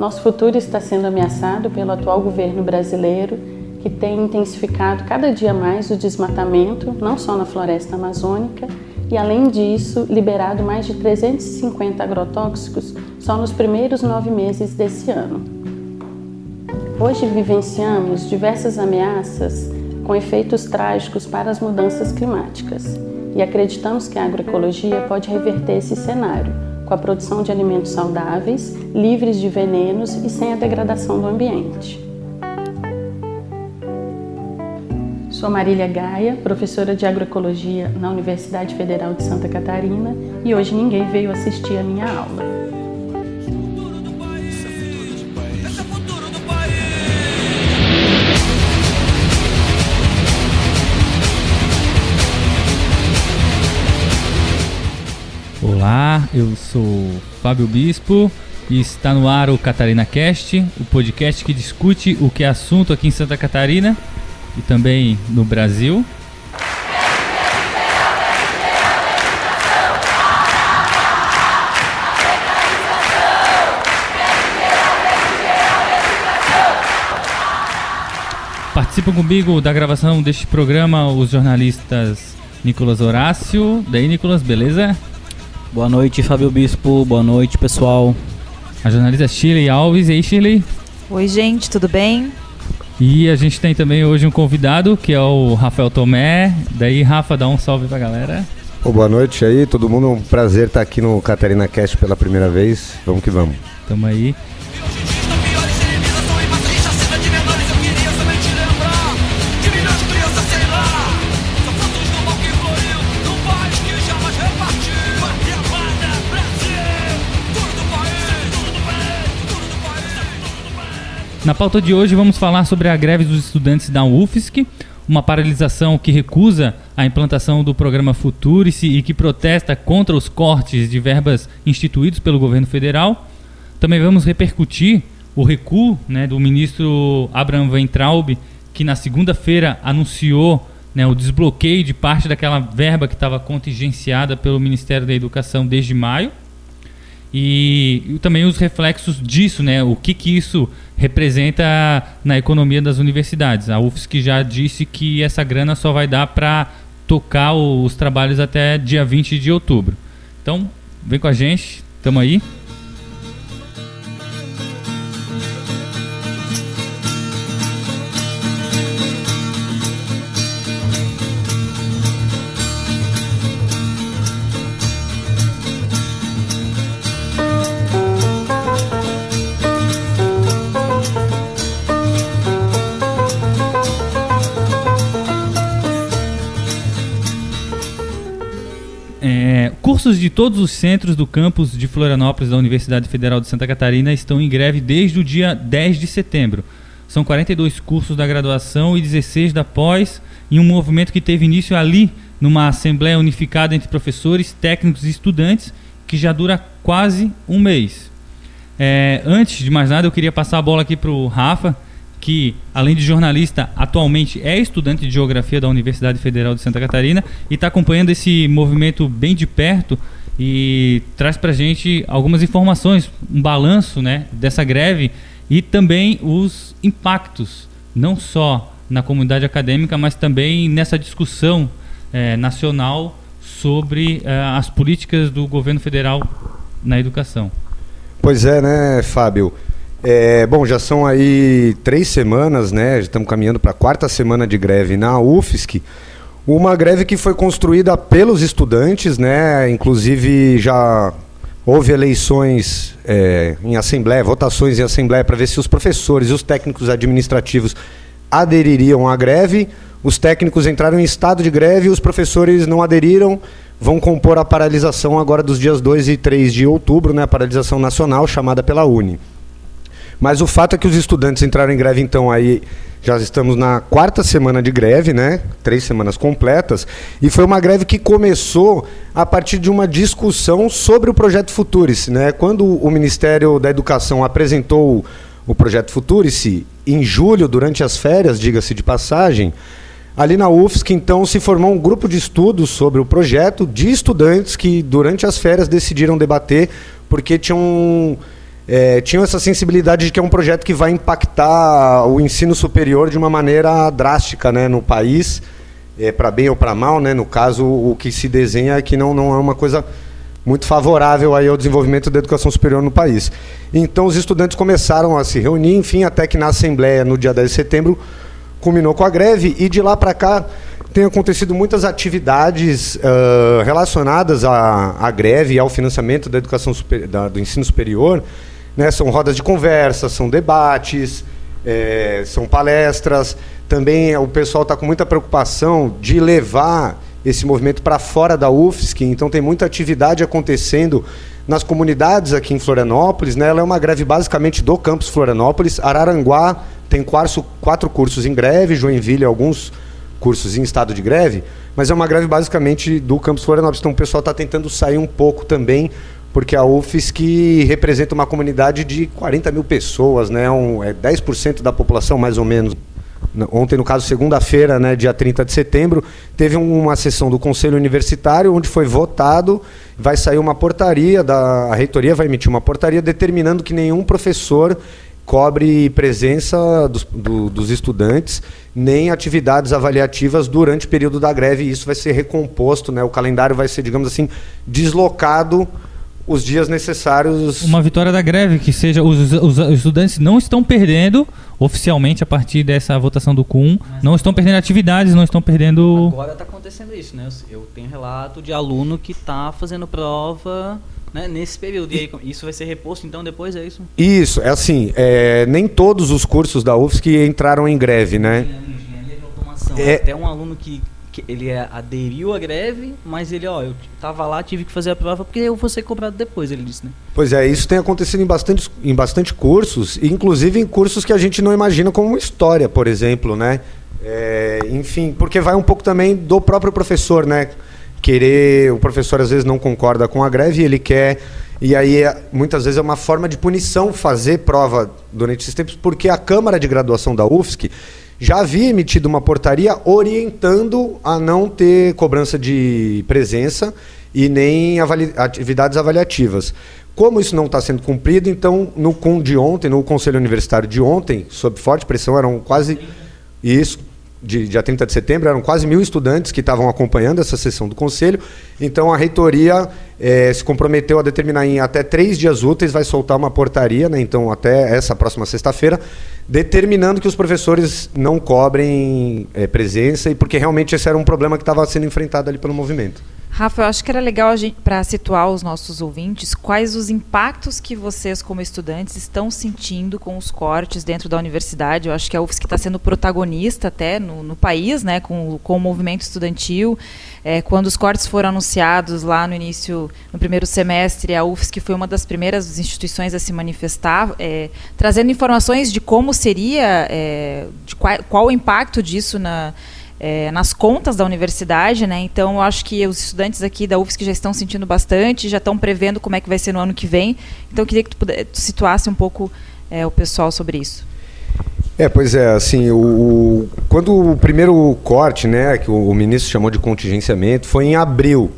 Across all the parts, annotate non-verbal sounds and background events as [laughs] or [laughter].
Nosso futuro está sendo ameaçado pelo atual governo brasileiro, que tem intensificado cada dia mais o desmatamento, não só na floresta amazônica, e além disso, liberado mais de 350 agrotóxicos só nos primeiros nove meses desse ano. Hoje vivenciamos diversas ameaças com efeitos trágicos para as mudanças climáticas e acreditamos que a agroecologia pode reverter esse cenário com a produção de alimentos saudáveis, livres de venenos e sem a degradação do ambiente. Sou Marília Gaia, professora de agroecologia na Universidade Federal de Santa Catarina e hoje ninguém veio assistir a minha aula. Olá, eu sou Fábio Bispo e está no ar o Catarina Cast, o podcast que discute o que é assunto aqui em Santa Catarina e também no Brasil. Participam comigo da gravação deste programa os jornalistas Nicolas Horácio. Daí, Nicolas, beleza? Boa noite, Fábio Bispo. Boa noite, pessoal. A jornalista Shirley Alves. E aí, Shirley? Oi, gente, tudo bem? E a gente tem também hoje um convidado, que é o Rafael Tomé. Daí, Rafa, dá um salve pra galera. Oh, boa noite aí, todo mundo. Um prazer estar aqui no Catarina Cast pela primeira vez. Vamos que vamos. Tamo aí. Na pauta de hoje vamos falar sobre a greve dos estudantes da UFSC, uma paralisação que recusa a implantação do programa Futurice e que protesta contra os cortes de verbas instituídos pelo governo federal. Também vamos repercutir o recuo né, do ministro Abraham Weintraub, que na segunda-feira anunciou né, o desbloqueio de parte daquela verba que estava contingenciada pelo Ministério da Educação desde maio. E, e, também os reflexos disso, né? O que, que isso representa na economia das universidades. A UFSC já disse que essa grana só vai dar para tocar os trabalhos até dia 20 de outubro. Então, vem com a gente, tamo aí. Cursos de todos os centros do campus de Florianópolis da Universidade Federal de Santa Catarina estão em greve desde o dia 10 de setembro. São 42 cursos da graduação e 16 da pós, em um movimento que teve início ali, numa assembleia unificada entre professores, técnicos e estudantes, que já dura quase um mês. É, antes de mais nada, eu queria passar a bola aqui para o Rafa, que, além de jornalista, atualmente é estudante de geografia da Universidade Federal de Santa Catarina e está acompanhando esse movimento bem de perto e traz para a gente algumas informações, um balanço né, dessa greve e também os impactos, não só na comunidade acadêmica, mas também nessa discussão é, nacional sobre é, as políticas do governo federal na educação. Pois é, né, Fábio? É, bom, já são aí três semanas, né? Já estamos caminhando para a quarta semana de greve na UFSC. Uma greve que foi construída pelos estudantes, né? Inclusive já houve eleições é, em assembleia, votações em assembleia para ver se os professores e os técnicos administrativos adeririam à greve. Os técnicos entraram em estado de greve os professores não aderiram. Vão compor a paralisação agora dos dias 2 e 3 de outubro, né? A paralisação nacional chamada pela Uni. Mas o fato é que os estudantes entraram em greve, então, aí já estamos na quarta semana de greve, né? Três semanas completas. E foi uma greve que começou a partir de uma discussão sobre o projeto Futurice, né? Quando o Ministério da Educação apresentou o projeto Futurice em julho, durante as férias, diga-se de passagem, ali na UFSC, então, se formou um grupo de estudos sobre o projeto de estudantes que, durante as férias, decidiram debater porque tinham é, tinham essa sensibilidade de que é um projeto que vai impactar o ensino superior de uma maneira drástica né, no país, é, para bem ou para mal. Né, no caso, o que se desenha é que não, não é uma coisa muito favorável aí ao desenvolvimento da educação superior no país. Então, os estudantes começaram a se reunir, enfim, até que na Assembleia, no dia 10 de setembro, culminou com a greve, e de lá para cá tem acontecido muitas atividades uh, relacionadas à, à, greve e ao financiamento da educação super, da, do ensino superior. Né? São rodas de conversa, são debates, é, são palestras. Também o pessoal está com muita preocupação de levar esse movimento para fora da UFSC, então tem muita atividade acontecendo nas comunidades aqui em Florianópolis. Né? Ela é uma greve basicamente do campus Florianópolis. Araranguá tem quatro, quatro cursos em greve, Joinville alguns cursos em estado de greve, mas é uma greve basicamente do campus Florianópolis. Então o pessoal está tentando sair um pouco também, porque a UFSC representa uma comunidade de 40 mil pessoas, né? Um, é 10% da população mais ou menos. Ontem, no caso, segunda-feira, né, dia 30 de setembro, teve uma sessão do Conselho Universitário onde foi votado, vai sair uma portaria, da, a reitoria vai emitir uma portaria determinando que nenhum professor cobre presença dos, do, dos estudantes nem atividades avaliativas durante o período da greve e isso vai ser recomposto, né? O calendário vai ser, digamos assim, deslocado os dias necessários. Uma vitória da greve, que seja os, os, os estudantes não estão perdendo oficialmente a partir dessa votação do CUM, não estão perdendo atividades, não estão perdendo. Agora está acontecendo isso, né? Eu tenho relato de aluno que está fazendo prova né, nesse período. E aí, isso vai ser reposto então depois, é isso? Isso, é assim, é, nem todos os cursos da UFSC entraram em greve, né? Engenharia de automação. É... Até um aluno que ele é, aderiu à greve, mas ele, ó, eu tava lá, tive que fazer a prova porque eu vou ser cobrado depois, ele disse, né? Pois é, isso tem acontecido em bastante, em bastante cursos, inclusive em cursos que a gente não imagina como história, por exemplo, né? É, enfim, porque vai um pouco também do próprio professor, né? querer, o professor às vezes não concorda com a greve ele quer e aí é, muitas vezes é uma forma de punição fazer prova durante esses tempos, porque a Câmara de Graduação da UFSC já havia emitido uma portaria orientando a não ter cobrança de presença e nem avali atividades avaliativas. Como isso não está sendo cumprido, então no CUN de ontem, no Conselho Universitário de ontem, sob forte pressão, eram quase isso, de dia 30 de setembro, eram quase mil estudantes que estavam acompanhando essa sessão do Conselho. Então, a reitoria é, se comprometeu a determinar em até três dias úteis, vai soltar uma portaria, né, então até essa próxima sexta-feira, determinando que os professores não cobrem é, presença, e porque realmente esse era um problema que estava sendo enfrentado ali pelo movimento. Rafa, eu acho que era legal para situar os nossos ouvintes quais os impactos que vocês, como estudantes, estão sentindo com os cortes dentro da universidade. Eu acho que a UFSC está sendo protagonista até no, no, país, né, com, com o movimento estudantil. É, quando os cortes foram anunciados lá no início, no primeiro semestre, a UFSC foi uma das primeiras instituições a se manifestar, é, trazendo informações de como seria, é, de qual, qual o impacto disso na é, nas contas da universidade, né? Então, eu acho que os estudantes aqui da UFSC já estão sentindo bastante, já estão prevendo como é que vai ser no ano que vem. Então, eu queria que tu, tu situasse um pouco é, o pessoal sobre isso. É, pois é, assim, o, quando o primeiro corte, né, que o, o ministro chamou de contingenciamento, foi em abril.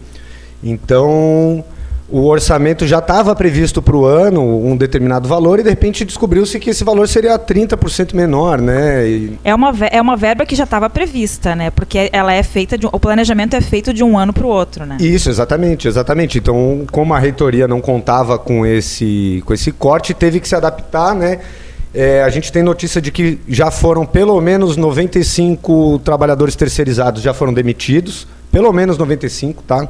Então, o orçamento já estava previsto para o ano um determinado valor e de repente descobriu-se que esse valor seria 30% menor, né? E... É, uma, é uma verba que já estava prevista, né? Porque ela é feita de, o planejamento é feito de um ano para o outro, né? Isso, exatamente, exatamente. Então, como a reitoria não contava com esse, com esse corte, teve que se adaptar, né? É, a gente tem notícia de que já foram pelo menos 95 trabalhadores terceirizados já foram demitidos, pelo menos 95, tá?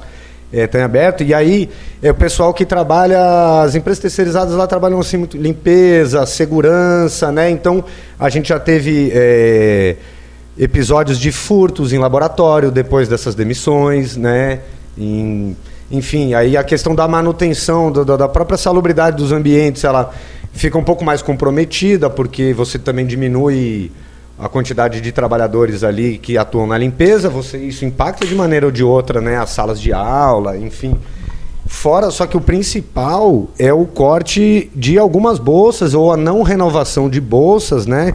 É, tem aberto. E aí, é, o pessoal que trabalha, as empresas terceirizadas lá trabalham assim muito limpeza, segurança, né? Então, a gente já teve é, episódios de furtos em laboratório depois dessas demissões, né? Em, enfim, aí a questão da manutenção, da própria salubridade dos ambientes, ela fica um pouco mais comprometida, porque você também diminui a quantidade de trabalhadores ali que atuam na limpeza, você isso impacta de maneira ou de outra, né, as salas de aula, enfim. Fora, só que o principal é o corte de algumas bolsas ou a não renovação de bolsas, né?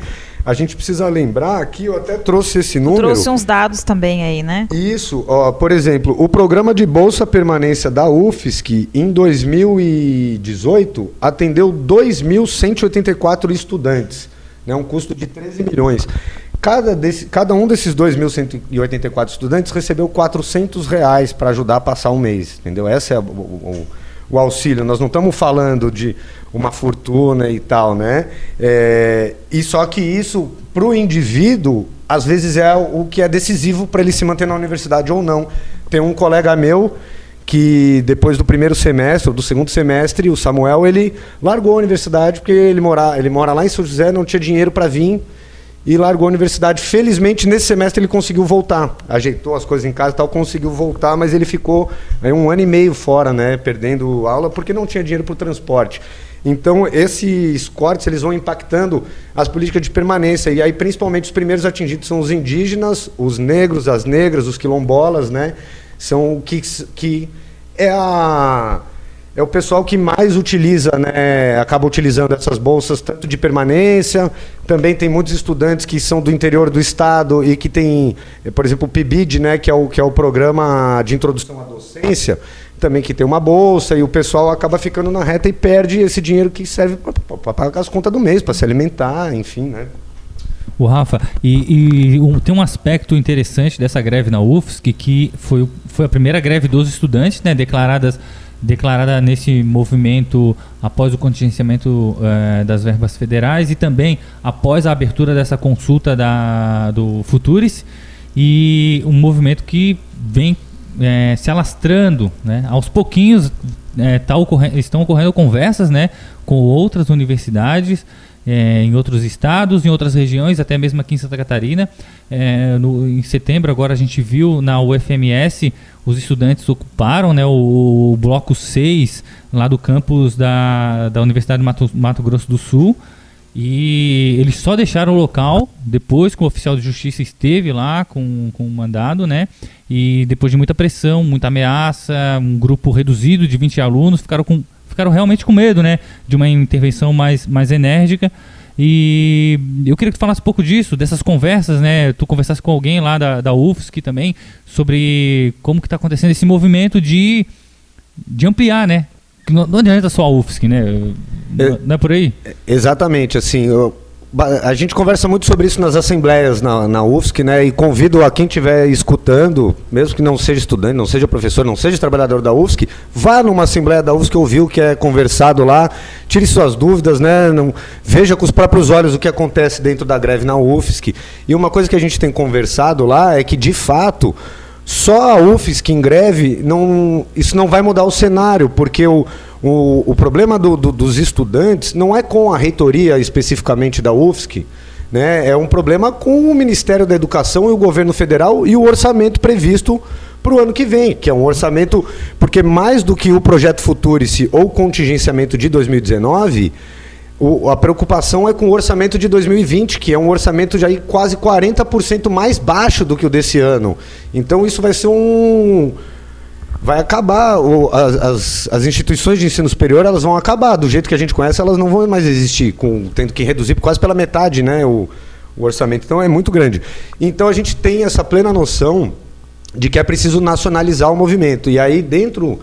a gente precisa lembrar que eu até trouxe esse número. Trouxe uns dados também aí, né? Isso, ó, por exemplo, o programa de bolsa permanência da UFSC em 2018 atendeu 2.184 estudantes, né, um custo de 13 milhões. Cada, desse, cada um desses 2.184 estudantes recebeu 400 reais para ajudar a passar um mês, entendeu? Essa é o, o, o auxílio. Nós não estamos falando de uma fortuna e tal, né? É, e só que isso, para o indivíduo, às vezes é o que é decisivo para ele se manter na universidade ou não. Tem um colega meu que depois do primeiro semestre, ou do segundo semestre, o Samuel, ele largou a universidade porque ele mora, ele mora lá em São José, não tinha dinheiro para vir e largou a universidade. Felizmente, nesse semestre ele conseguiu voltar. Ajeitou as coisas em casa e tal, conseguiu voltar, mas ele ficou aí, um ano e meio fora, né, perdendo aula porque não tinha dinheiro para o transporte. Então, esses cortes eles vão impactando as políticas de permanência. E aí, principalmente, os primeiros atingidos são os indígenas, os negros, as negras, os quilombolas, né? São que, que é a é o pessoal que mais utiliza, né, acaba utilizando essas bolsas tanto de permanência, também tem muitos estudantes que são do interior do estado e que tem, por exemplo, o PIBID, né, que é o que é o programa de introdução à docência, também que tem uma bolsa e o pessoal acaba ficando na reta e perde esse dinheiro que serve para pagar as contas do mês, para se alimentar, enfim, né? O Rafa, e, e um, tem um aspecto interessante dessa greve na UFSC que foi, foi a primeira greve dos estudantes, né, declaradas declarada nesse movimento após o contingenciamento eh, das verbas federais e também após a abertura dessa consulta da, do Futuris e um movimento que vem eh, se alastrando, né? aos pouquinhos eh, tá ocorrendo, estão ocorrendo conversas né, com outras universidades é, em outros estados, em outras regiões, até mesmo aqui em Santa Catarina. É, no, em setembro, agora a gente viu na UFMS, os estudantes ocuparam né, o, o bloco 6 lá do campus da, da Universidade de Mato, Mato Grosso do Sul. E eles só deixaram o local depois que o oficial de justiça esteve lá com, com o mandado, né? E depois de muita pressão, muita ameaça, um grupo reduzido de 20 alunos ficaram com ficaram realmente com medo, né? De uma intervenção mais, mais enérgica. E eu queria que tu falasse um pouco disso, dessas conversas, né? Tu conversasse com alguém lá da, da UFSC também, sobre como que está acontecendo esse movimento de, de ampliar, né? Não, não adianta só a UFSC, né? É, não é por aí? Exatamente, assim, eu, a gente conversa muito sobre isso nas assembleias na, na UFSC, né? E convido a quem estiver escutando, mesmo que não seja estudante, não seja professor, não seja trabalhador da UFSC, vá numa assembleia da UFSC ouvir o que é conversado lá, tire suas dúvidas, né? Não, veja com os próprios olhos o que acontece dentro da greve na UFSC. E uma coisa que a gente tem conversado lá é que, de fato, só a UFSC em greve, não, isso não vai mudar o cenário, porque o, o, o problema do, do, dos estudantes não é com a reitoria especificamente da UFSC, né? é um problema com o Ministério da Educação e o governo federal e o orçamento previsto para o ano que vem, que é um orçamento, porque mais do que o projeto Futurice ou contingenciamento de 2019, o, a preocupação é com o orçamento de 2020, que é um orçamento aí quase 40% mais baixo do que o desse ano. Então isso vai ser um. Vai acabar. O, as, as, instituições de ensino superior elas vão acabar. Do jeito que a gente conhece, elas não vão mais existir, com, tendo que reduzir quase pela metade né, o, o orçamento. Então é muito grande. Então a gente tem essa plena noção de que é preciso nacionalizar o movimento. E aí, dentro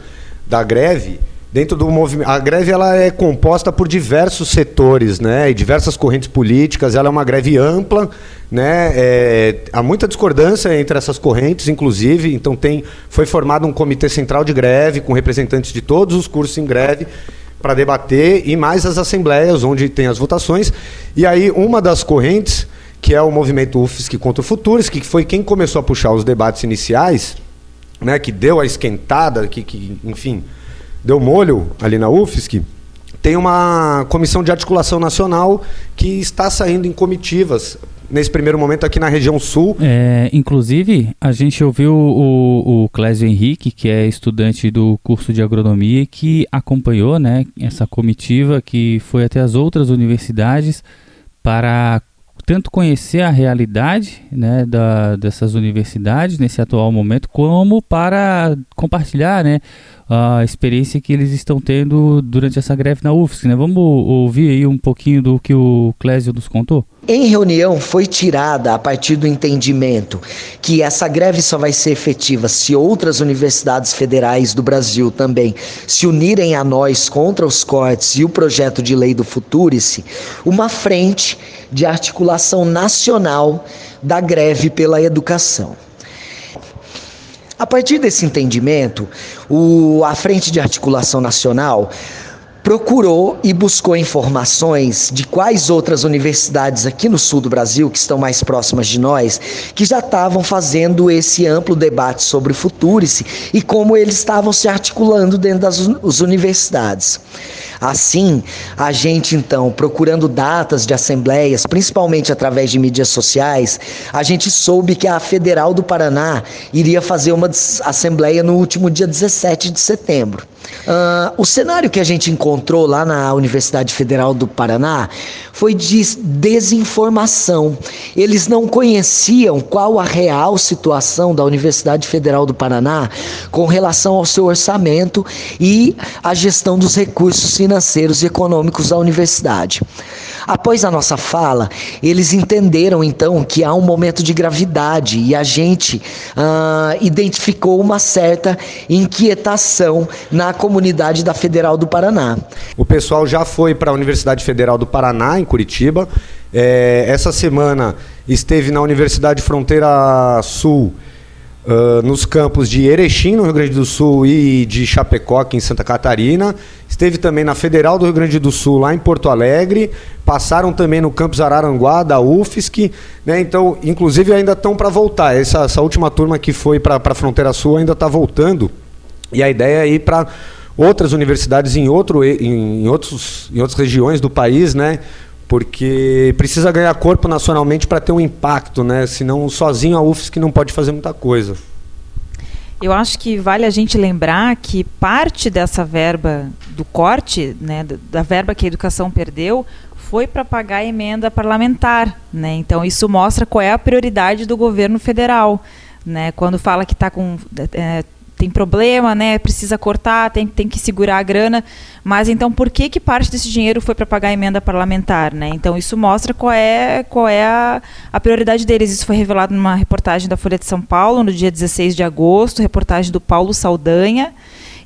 da greve dentro do movimento. A greve ela é composta por diversos setores, né, e diversas correntes políticas. Ela é uma greve ampla, né. É, há muita discordância entre essas correntes, inclusive. Então tem, foi formado um comitê central de greve com representantes de todos os cursos em greve para debater e mais as assembleias onde tem as votações. E aí uma das correntes que é o movimento UFSC contra o Futuros, que foi quem começou a puxar os debates iniciais, né, que deu a esquentada, que, que enfim, deu molho ali na UFSC, tem uma comissão de articulação nacional que está saindo em comitivas nesse primeiro momento aqui na região sul. É, inclusive, a gente ouviu o, o Clésio Henrique, que é estudante do curso de agronomia, que acompanhou né, essa comitiva que foi até as outras universidades para tanto conhecer a realidade né, da, dessas universidades nesse atual momento, como para compartilhar né, a experiência que eles estão tendo durante essa greve na UFSC. Né? Vamos ouvir aí um pouquinho do que o Clésio nos contou? Em reunião foi tirada a partir do entendimento que essa greve só vai ser efetiva se outras universidades federais do Brasil também se unirem a nós contra os cortes e o projeto de lei do Futurice, uma frente de articulação nacional da greve pela educação. A partir desse entendimento, o, a Frente de Articulação Nacional procurou e buscou informações de quais outras universidades aqui no sul do Brasil, que estão mais próximas de nós, que já estavam fazendo esse amplo debate sobre o Futurice e como eles estavam se articulando dentro das universidades. Assim, a gente então, procurando datas de assembleias, principalmente através de mídias sociais, a gente soube que a Federal do Paraná iria fazer uma assembleia no último dia 17 de setembro. Uh, o cenário que a gente encontrou lá na Universidade Federal do Paraná foi de desinformação. Eles não conheciam qual a real situação da Universidade Federal do Paraná com relação ao seu orçamento e a gestão dos recursos financeiros e econômicos da universidade. Após a nossa fala, eles entenderam então que há um momento de gravidade e a gente uh, identificou uma certa inquietação na comunidade da Federal do Paraná. O pessoal já foi para a Universidade Federal do Paraná, em Curitiba. É, essa semana esteve na Universidade Fronteira Sul Uh, nos campos de Erechim, no Rio Grande do Sul, e de Chapecó, aqui em Santa Catarina. Esteve também na Federal do Rio Grande do Sul, lá em Porto Alegre. Passaram também no campus Araranguá, da UFSC. Né? Então, inclusive, ainda estão para voltar. Essa, essa, última turma que foi para a Fronteira Sul ainda está voltando. E a ideia é ir para outras universidades em, outro, em, em, outros, em outras regiões do país, né? Porque precisa ganhar corpo nacionalmente para ter um impacto, né? Senão sozinho a UFSC não pode fazer muita coisa. Eu acho que vale a gente lembrar que parte dessa verba do corte, né, da verba que a educação perdeu, foi para pagar a emenda parlamentar, né? Então isso mostra qual é a prioridade do governo federal, né? Quando fala que está com é, tem problema, né? Precisa cortar, tem, tem que segurar a grana. Mas então por que que parte desse dinheiro foi para pagar a emenda parlamentar, né? Então isso mostra qual é qual é a, a prioridade deles. Isso foi revelado numa reportagem da Folha de São Paulo no dia 16 de agosto, reportagem do Paulo Saldanha.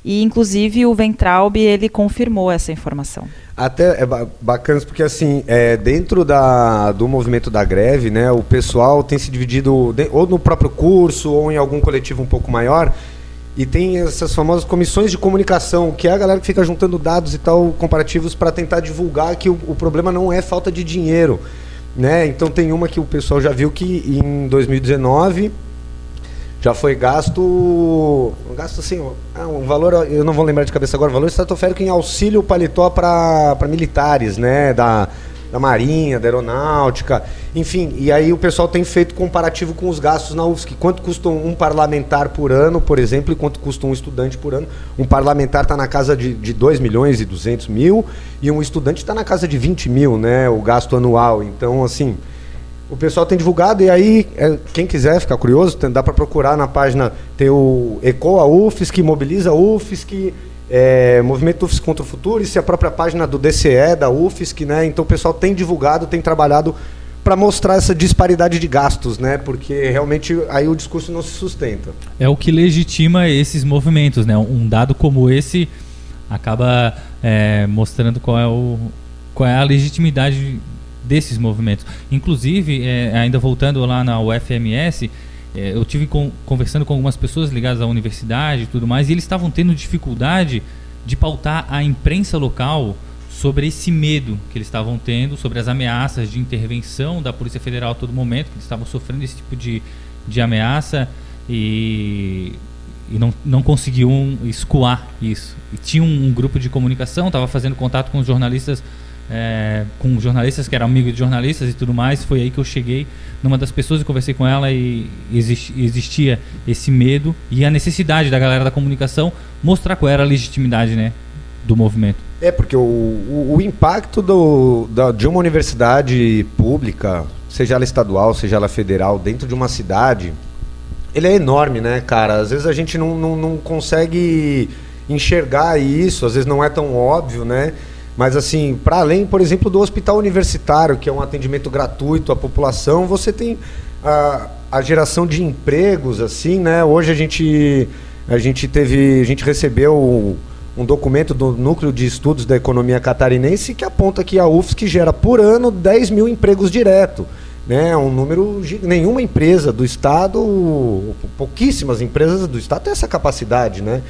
E inclusive o Ventralb ele confirmou essa informação. Até é bacana porque assim, é, dentro da, do movimento da greve, né, o pessoal tem se dividido ou no próprio curso ou em algum coletivo um pouco maior e tem essas famosas comissões de comunicação, que é a galera que fica juntando dados e tal, comparativos, para tentar divulgar que o, o, problema não é falta de dinheiro. Né? Então tem uma que o pessoal já viu que em 2019 já foi gasto. Um gasto assim, um valor, eu não vou lembrar de cabeça agora, valor estratosférico em auxílio paletó para militares, né? Da, da Marinha, da Aeronáutica, enfim. E aí o pessoal tem feito comparativo com os gastos na UFSC. Quanto custa um parlamentar por ano, por exemplo, e quanto custa um estudante por ano? Um parlamentar está na casa de, de 2 milhões e 200 mil e um estudante está na casa de 20 mil, né? O gasto anual. Então, assim, o pessoal tem divulgado e aí, é, quem quiser ficar curioso, dá para procurar na página, tem o ECOA UFSC, Mobiliza UFSC, é, Movimento UFSC contra o Futuro, isso é a própria página do DCE, da UFSC, né? Então o pessoal tem divulgado, tem trabalhado para mostrar essa disparidade de gastos, né? Porque realmente aí o discurso não se sustenta. É o que legitima esses movimentos, né? Um dado como esse acaba é, mostrando qual é, o, qual é a legitimidade desses movimentos. Inclusive, é, ainda voltando lá na UFMS, é, eu tive com, conversando com algumas pessoas ligadas à universidade e tudo mais, e eles estavam tendo dificuldade de pautar a imprensa local sobre esse medo que eles estavam tendo, sobre as ameaças de intervenção da Polícia Federal a todo momento, que eles estavam sofrendo esse tipo de, de ameaça e, e não, não conseguiam escoar isso. E tinha um, um grupo de comunicação, estava fazendo contato com os jornalistas é, com jornalistas que eram amigos de jornalistas e tudo mais. Foi aí que eu cheguei numa das pessoas e conversei com ela e existia esse medo e a necessidade da galera da comunicação mostrar qual era a legitimidade né, do movimento. É, porque o, o, o impacto do, da, de uma universidade pública, seja ela estadual, seja ela federal, dentro de uma cidade, ele é enorme, né, cara? Às vezes a gente não, não, não consegue enxergar isso, às vezes não é tão óbvio, né? Mas assim, para além, por exemplo, do hospital universitário, que é um atendimento gratuito à população, você tem a, a geração de empregos, assim, né? Hoje a gente a gente teve, a gente recebeu um documento do Núcleo de Estudos da Economia Catarinense que aponta que a UFSC gera por ano 10 mil empregos direto. Né, um número nenhuma empresa do estado, pouquíssimas empresas do estado têm essa capacidade, né?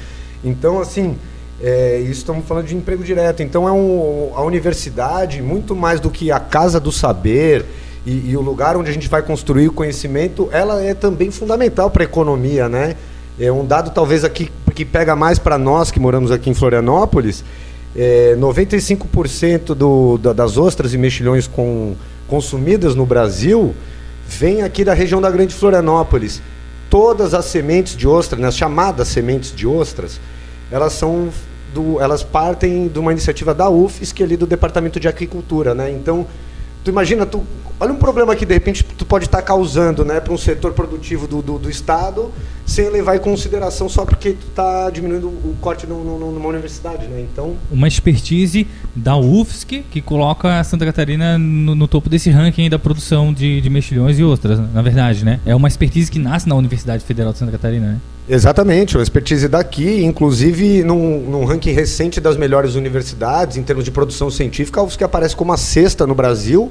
Então assim, é, isso estamos falando de emprego direto. Então é um, a universidade muito mais do que a casa do saber e, e o lugar onde a gente vai construir o conhecimento, ela é também fundamental para a economia, né? É um dado talvez aqui que pega mais para nós que moramos aqui em Florianópolis. É, 95% do, da, das ostras e mexilhões com, consumidas no Brasil vem aqui da região da Grande Florianópolis. Todas as sementes de ostra, né, as chamadas sementes de ostras, elas são do, elas partem de uma iniciativa da UFSC ali do Departamento de Agricultura, né? Então, tu imagina, tu, olha um problema que de repente tu pode estar causando, né, para um setor produtivo do, do, do, estado, sem levar em consideração só porque tu está diminuindo o corte no, no, numa universidade, né? Então, uma expertise da UFSC que coloca Santa Catarina no, no topo desse ranking da produção de, de mexilhões e ostras, na verdade, né? É uma expertise que nasce na Universidade Federal de Santa Catarina, né? Exatamente, uma expertise daqui, inclusive num, num, ranking recente das melhores universidades em termos de produção científica, a UFSC aparece como a sexta no Brasil.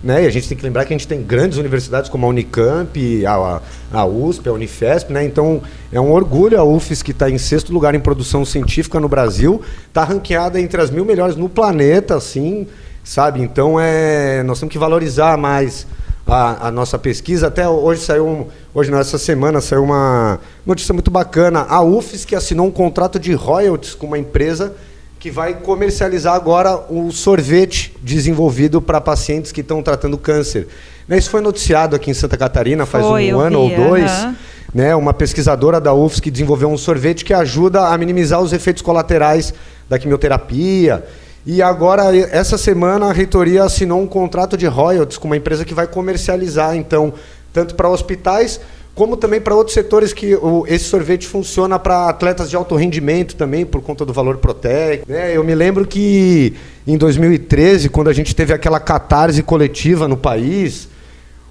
Né? E a gente tem que lembrar que a gente tem grandes universidades como a Unicamp, a, a USP, a Unifesp, né? Então é um orgulho a UFSC que está em sexto lugar em produção científica no Brasil, está ranqueada entre as mil melhores no planeta, assim, sabe? Então é, nós temos que valorizar mais a, a, nossa pesquisa. Até hoje saiu, um, hoje nessa semana saiu uma notícia muito bacana. A UFES que assinou um contrato de royalties com uma empresa que vai comercializar agora o sorvete desenvolvido para pacientes que estão tratando câncer. Né, isso foi noticiado aqui em Santa Catarina faz foi, um ano vi, ou dois. Uhum. Né, uma pesquisadora da UFS que desenvolveu um sorvete que ajuda a minimizar os efeitos colaterais da quimioterapia e agora, essa semana, a reitoria assinou um contrato de royalties com uma empresa que vai comercializar, então, tanto para hospitais como também para outros setores que o, esse sorvete funciona para atletas de alto rendimento também, por conta do valor proteico. Né? Eu me lembro que em 2013, quando a gente teve aquela catarse coletiva no país,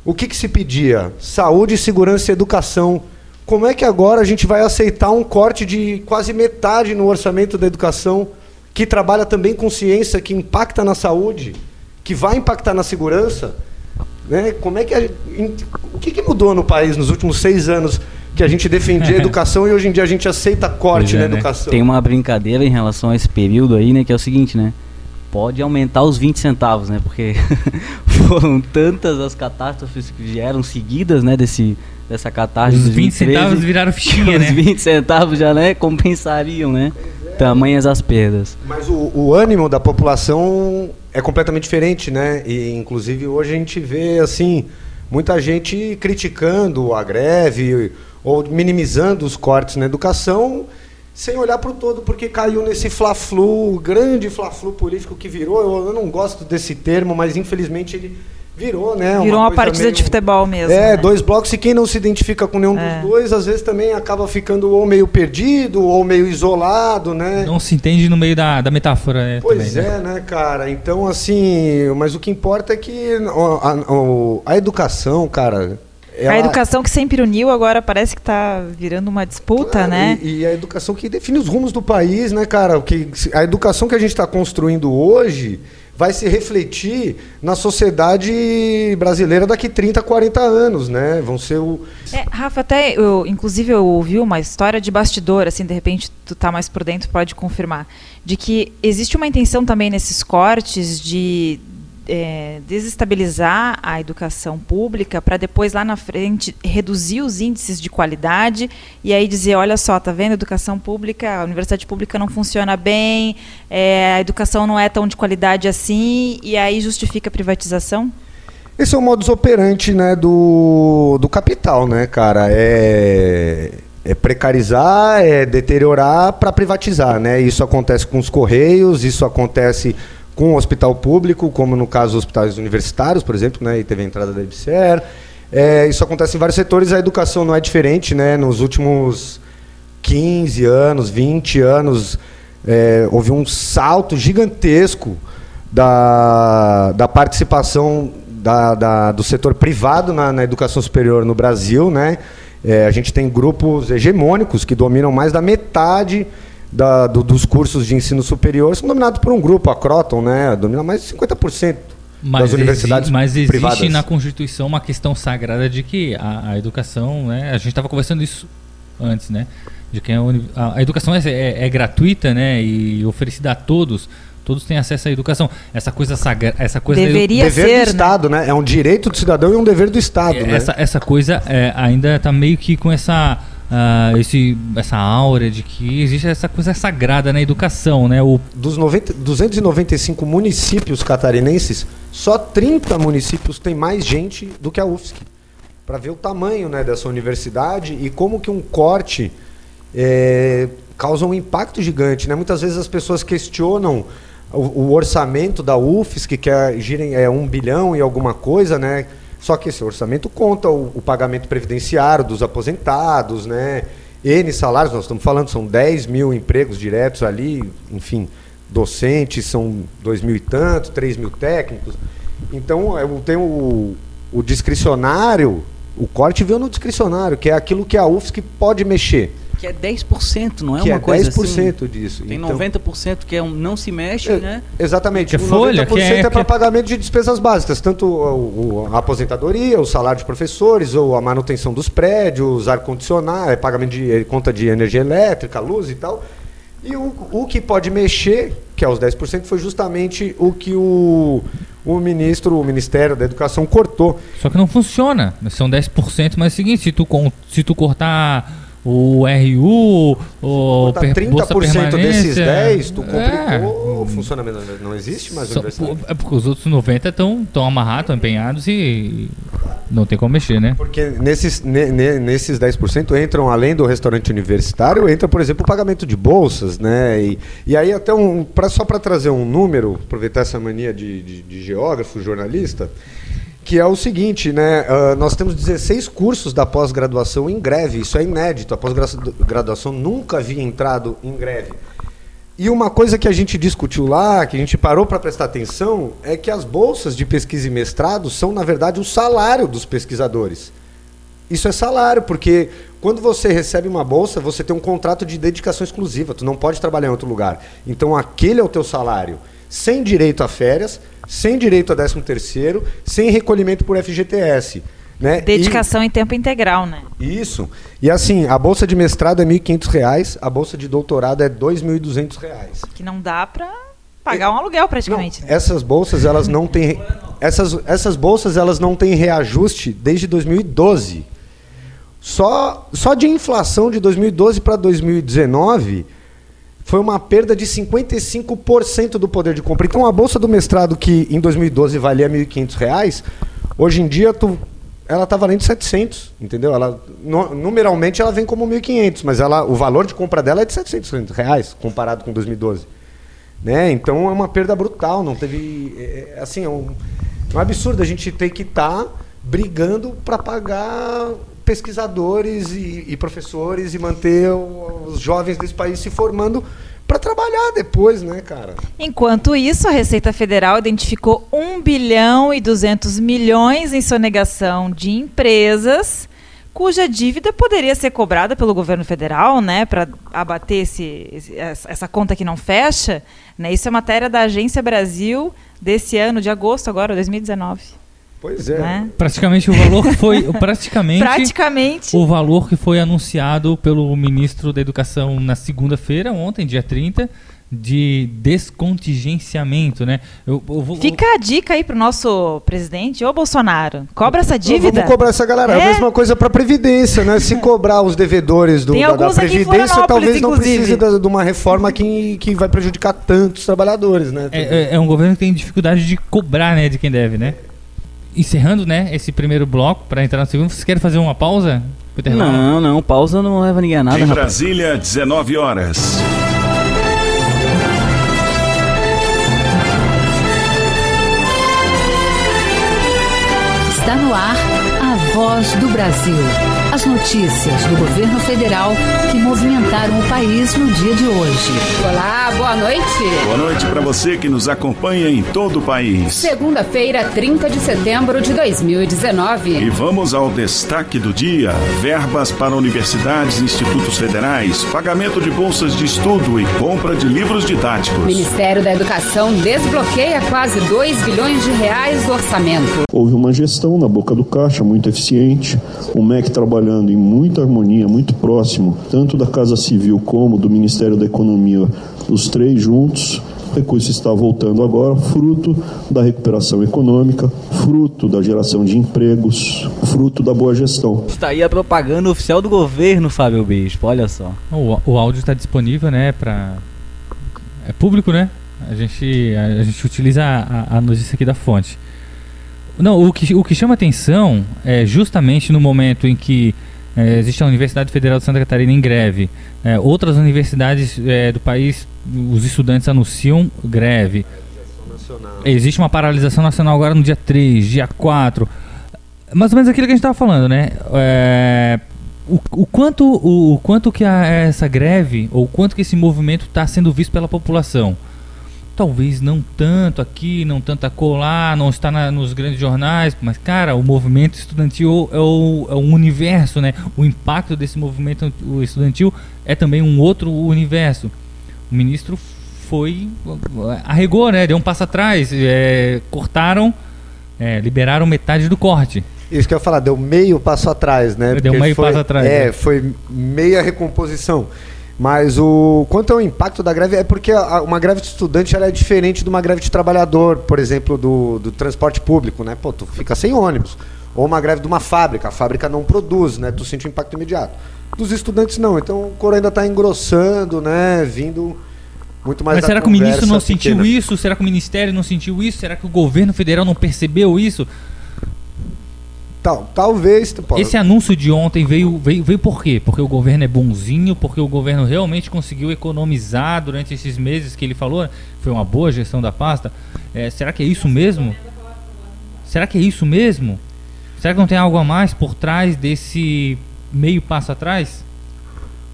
o que, que se pedia? Saúde, segurança e educação. Como é que agora a gente vai aceitar um corte de quase metade no orçamento da educação? Que trabalha também com ciência que impacta na saúde, que vai impactar na segurança. Né? Como é que a, o que, que, mudou no país nos últimos seis anos que a gente defendia a [laughs] educação e hoje em dia a gente aceita corte é, na né? educação? Tem uma brincadeira em relação a esse período aí, né? Que é o seguinte, né? Pode aumentar os 20 centavos, né? Porque [laughs] foram tantas as catástrofes que vieram seguidas, né? Desse, dessa catástrofe. Os 20 centavos viraram fichinha, [laughs] né? Os 20 centavos já, né? Compensariam, né? Tamanhas as perdas. Mas o, o, ânimo da população é completamente diferente, né? E inclusive hoje a gente vê assim muita gente criticando a greve ou minimizando os cortes na educação sem olhar para o todo, porque caiu nesse fla-flu, grande fla-flu político que virou. Eu, eu não gosto desse termo, mas infelizmente ele Virou, né? Virou uma, uma partida meio... de futebol mesmo. É, né? dois blocos e quem não se identifica com nenhum é. dos dois, às vezes também acaba ficando ou meio perdido ou meio isolado, né? Não se entende no meio da, da metáfora, né? Pois também, né? é, né? né, cara? Então, assim, mas o que importa é que a, a, a educação, cara, ela... A educação que sempre uniu agora parece que está virando uma disputa, claro, né? E, e, a educação que define os rumos do país, né, cara? O que, a educação que a gente está construindo hoje vai se refletir na sociedade brasileira daqui 30, 40 anos, né? Vão ser o... É, Rafa, até, eu, inclusive eu ouvi uma história de bastidor, assim, de repente tu tá mais por dentro, pode confirmar, de que existe uma intenção também nesses cortes de é, desestabilizar a educação pública para depois lá na frente reduzir os índices de qualidade e aí dizer, olha só, tá vendo, a educação pública, a universidade pública não funciona bem, é, a educação não é tão de qualidade assim e aí justifica a privatização? Esse é o modus operandi né, do, do capital, né, cara? É, é precarizar, é deteriorar para privatizar, né? Isso acontece com os correios, isso acontece com o hospital público, como no caso hospitais universitários, por exemplo, né, e teve a entrada da IBCR. É, isso acontece em vários setores, a educação não é diferente. Né, nos últimos 15 anos, 20 anos, é, houve um salto gigantesco da, da participação da, da, do setor privado na, na, educação superior no Brasil. Né? É, a gente tem grupos hegemônicos que dominam mais da metade da, do, dos cursos de ensino superior, são dominados por um grupo, a Croton, né? domina mais de 50%. Mas das universidades exi mas existe privadas. na Constituição uma questão sagrada de que a, a educação, né? A gente estava conversando isso antes, né? De que a, a educação é, é, é, gratuita, né? E oferecida a todos. Todos têm acesso à educação. Essa coisa sagrada, essa coisa deveria dever ser, do Estado, né? É um direito do cidadão e um dever do Estado, é, né? Essa, essa coisa é, ainda está meio que com essa uh, esse, essa aura de que existe essa coisa sagrada na educação, né? O... Dos 90, 295 municípios catarinenses, só 30 municípios têm mais gente do que a UFSC. Para ver o tamanho né, dessa universidade e como que um corte é, causa um impacto gigante. Né? Muitas vezes as pessoas questionam o, o orçamento da UFSC, que é, é um bilhão e alguma coisa, né? Só que esse orçamento conta o, o, pagamento previdenciário dos aposentados, né? N salários, nós estamos falando, são 10 mil empregos diretos ali, enfim, docentes são 2 mil e tanto, 3 mil técnicos. Então, eu tenho o, o discricionário, o corte veio no discricionário, que é aquilo que a UFSC pode mexer. Que é 10%, não é que uma é coisa 10% assim. disso. Tem então, 90% que é um, não se mexe, é, né? Exatamente. Que é folha, 90% que é- é, para que é- pagamento de despesas básicas, tanto o, o- a aposentadoria, o salário de professores, ou a manutenção dos prédios, ar-condicionado, é pagamento de é, conta de energia elétrica, luz e tal. E o, o que pode mexer, que é os 10%, foi justamente o que o, o ministro, o Ministério da Educação cortou. Só que não funciona. São 10%, mas é o seguinte, se tu, se tu cortar o RU, o per- Bolsa 30% desses Permanência, 10, tu é. complicou o funcionamento. Não existe mais universidade. é porque os outros 90 estão tão amarrados, estão empenhados e não tem como mexer, né? Porque nesses, ne- ne- nesses 10% entram, além do restaurante universitário, entra, por exemplo, o pagamento de bolsas, né? E, e aí até um. Pra, só para trazer um número, aproveitar essa mania de, de, de geógrafo, jornalista, que é o seguinte, né? ah, nós temos 16 cursos da pós-graduação em greve. Isso é inédito. A pós-graduação nunca havia entrado em greve. E uma coisa que a gente discutiu lá, que a gente parou para prestar atenção, é que as bolsas de pesquisa e mestrado são, na verdade, o salário dos pesquisadores. Isso é salário, porque quando você recebe uma bolsa, você tem um contrato de dedicação exclusiva, tu não pode trabalhar em outro lugar. Então aquele é o teu salário, sem direito a férias, sem direito a 13 terceiro, sem recolhimento por FGTS. Né? E- Dedicação em tempo integral, né? isso. E assim, a bolsa de mestrado é 1.500 reais, a bolsa de doutorado é 2.200 reais. Que não dá pra pagar um aluguel praticamente. Não, né? essas bolsas elas não têm essas, essas bolsas elas não têm reajuste desde 2012. Só só de inflação de 2012 para 2019 foi uma perda de 55% do poder de compra. Então a bolsa do mestrado que em 2012 valia 1.500 reais, hoje em dia tu ela está valendo 700, entendeu? Ela no- numeralmente ela vem como 1.500, mas ela o valor de compra dela é de 700 reais comparado com 2012 né? Então é uma perda brutal, não teve é, é, assim, é um, é um absurdo a gente ter que estar brigando para pagar pesquisadores e, e professores e manter os jovens desse país se formando para trabalhar depois, né, cara? Enquanto isso, a Receita Federal identificou 1 bilhão e 200 milhões em sonegação de empresas cuja dívida poderia ser cobrada pelo governo federal, né, para abater esse, esse- essa essa conta que não fecha. Né? Isso é matéria da Agência Brasil desse ano, de agosto agora, 2019. Pois é. Né? Praticamente o valor que foi. Praticamente. [laughs] Praticamente. O valor que foi anunciado pelo ministro da Educação na segunda-feira, ontem, dia 30, de descontingenciamento, né? Eu, eu vou, Fica a dica aí pro nosso presidente, ô Bolsonaro, cobra essa dívida. Vamos cobrar essa galera. É a É. mesma coisa para previdência, né? Se cobrar os devedores do, Tem da, da previdência, talvez não precise da- de uma reforma que, que vai prejudicar tantos trabalhadores, né? É, é- é um governo que tem dificuldade de cobrar, né, de quem deve, né? Encerrando, né, esse primeiro bloco para entrar no segundo, vocês querem fazer uma pausa? Não, não, pausa não leva ninguém a nada, Em rapaz. Brasília, 19 horas. Está no ar a voz do Brasil. As notícias do governo federal que movimentaram o país no dia de hoje. Olá, boa noite. Boa noite para você que nos acompanha em todo o país. Segunda-feira, 30 de setembro de 2019. E vamos ao destaque do dia: verbas para universidades e institutos federais, pagamento de bolsas de estudo e compra de livros didáticos. O Ministério da Educação desbloqueia quase 2 bilhões de reais do orçamento. Houve uma gestão na boca do caixa muito eficiente, o MEC trabalhando em muita harmonia, muito próximo, tanto da Casa Civil como do Ministério da Economia, os três juntos. O recurso está voltando agora, fruto da recuperação econômica, fruto da geração de empregos, fruto da boa gestão. Está aí a propaganda oficial do governo, Fábio Bispo, olha só. O, o áudio está disponível, né, para é público, né? A gente a, gente utiliza a, a notícia aqui da fonte. Não, o que, o que chama atenção é justamente no momento em que é, existe a Universidade Federal de Santa Catarina em greve, é, outras universidades é, do país, os estudantes anunciam greve. Existe uma paralisação nacional agora no dia 3, dia 4. Mais ou menos aquilo que a gente estava falando, né? É, o, o, quanto, o, o quanto que a, essa greve, ou o quanto que esse movimento está sendo visto pela população talvez não tanto aqui, não tanto acolá, não está na, nos grandes jornais, mas cara, o movimento estudantil é o, é um universo, né? O impacto desse movimento estudantil é também um outro universo. O ministro foi arregou, né? Deu um passo atrás, é, cortaram, é, liberaram metade do corte. Isso que eu ia falar, deu meio passo atrás, né? Deu meio foi, passo atrás. É, né? foi meia recomposição. Mas o quanto ao impacto da greve é porque a, uma greve de estudante ela é diferente de uma greve de trabalhador, por exemplo, do, do transporte público, né? Pô, tu fica sem ônibus. Ou uma greve de uma fábrica, a fábrica não produz, né? Tu sente o impacto imediato. Dos estudantes não. Então o coro ainda está engrossando, né? Vindo muito mais Mas será que o ministro não pequena. sentiu isso? Será que o ministério não sentiu isso? Será que o governo federal não percebeu isso? Tal, talvez. Esse anúncio de ontem veio, veio, veio por quê? Porque o governo é bonzinho, porque o governo realmente conseguiu economizar durante esses meses que ele falou. Foi uma boa gestão da pasta. É, será que é isso mesmo? Será que é isso mesmo? Será que não tem algo a mais por trás desse meio passo atrás?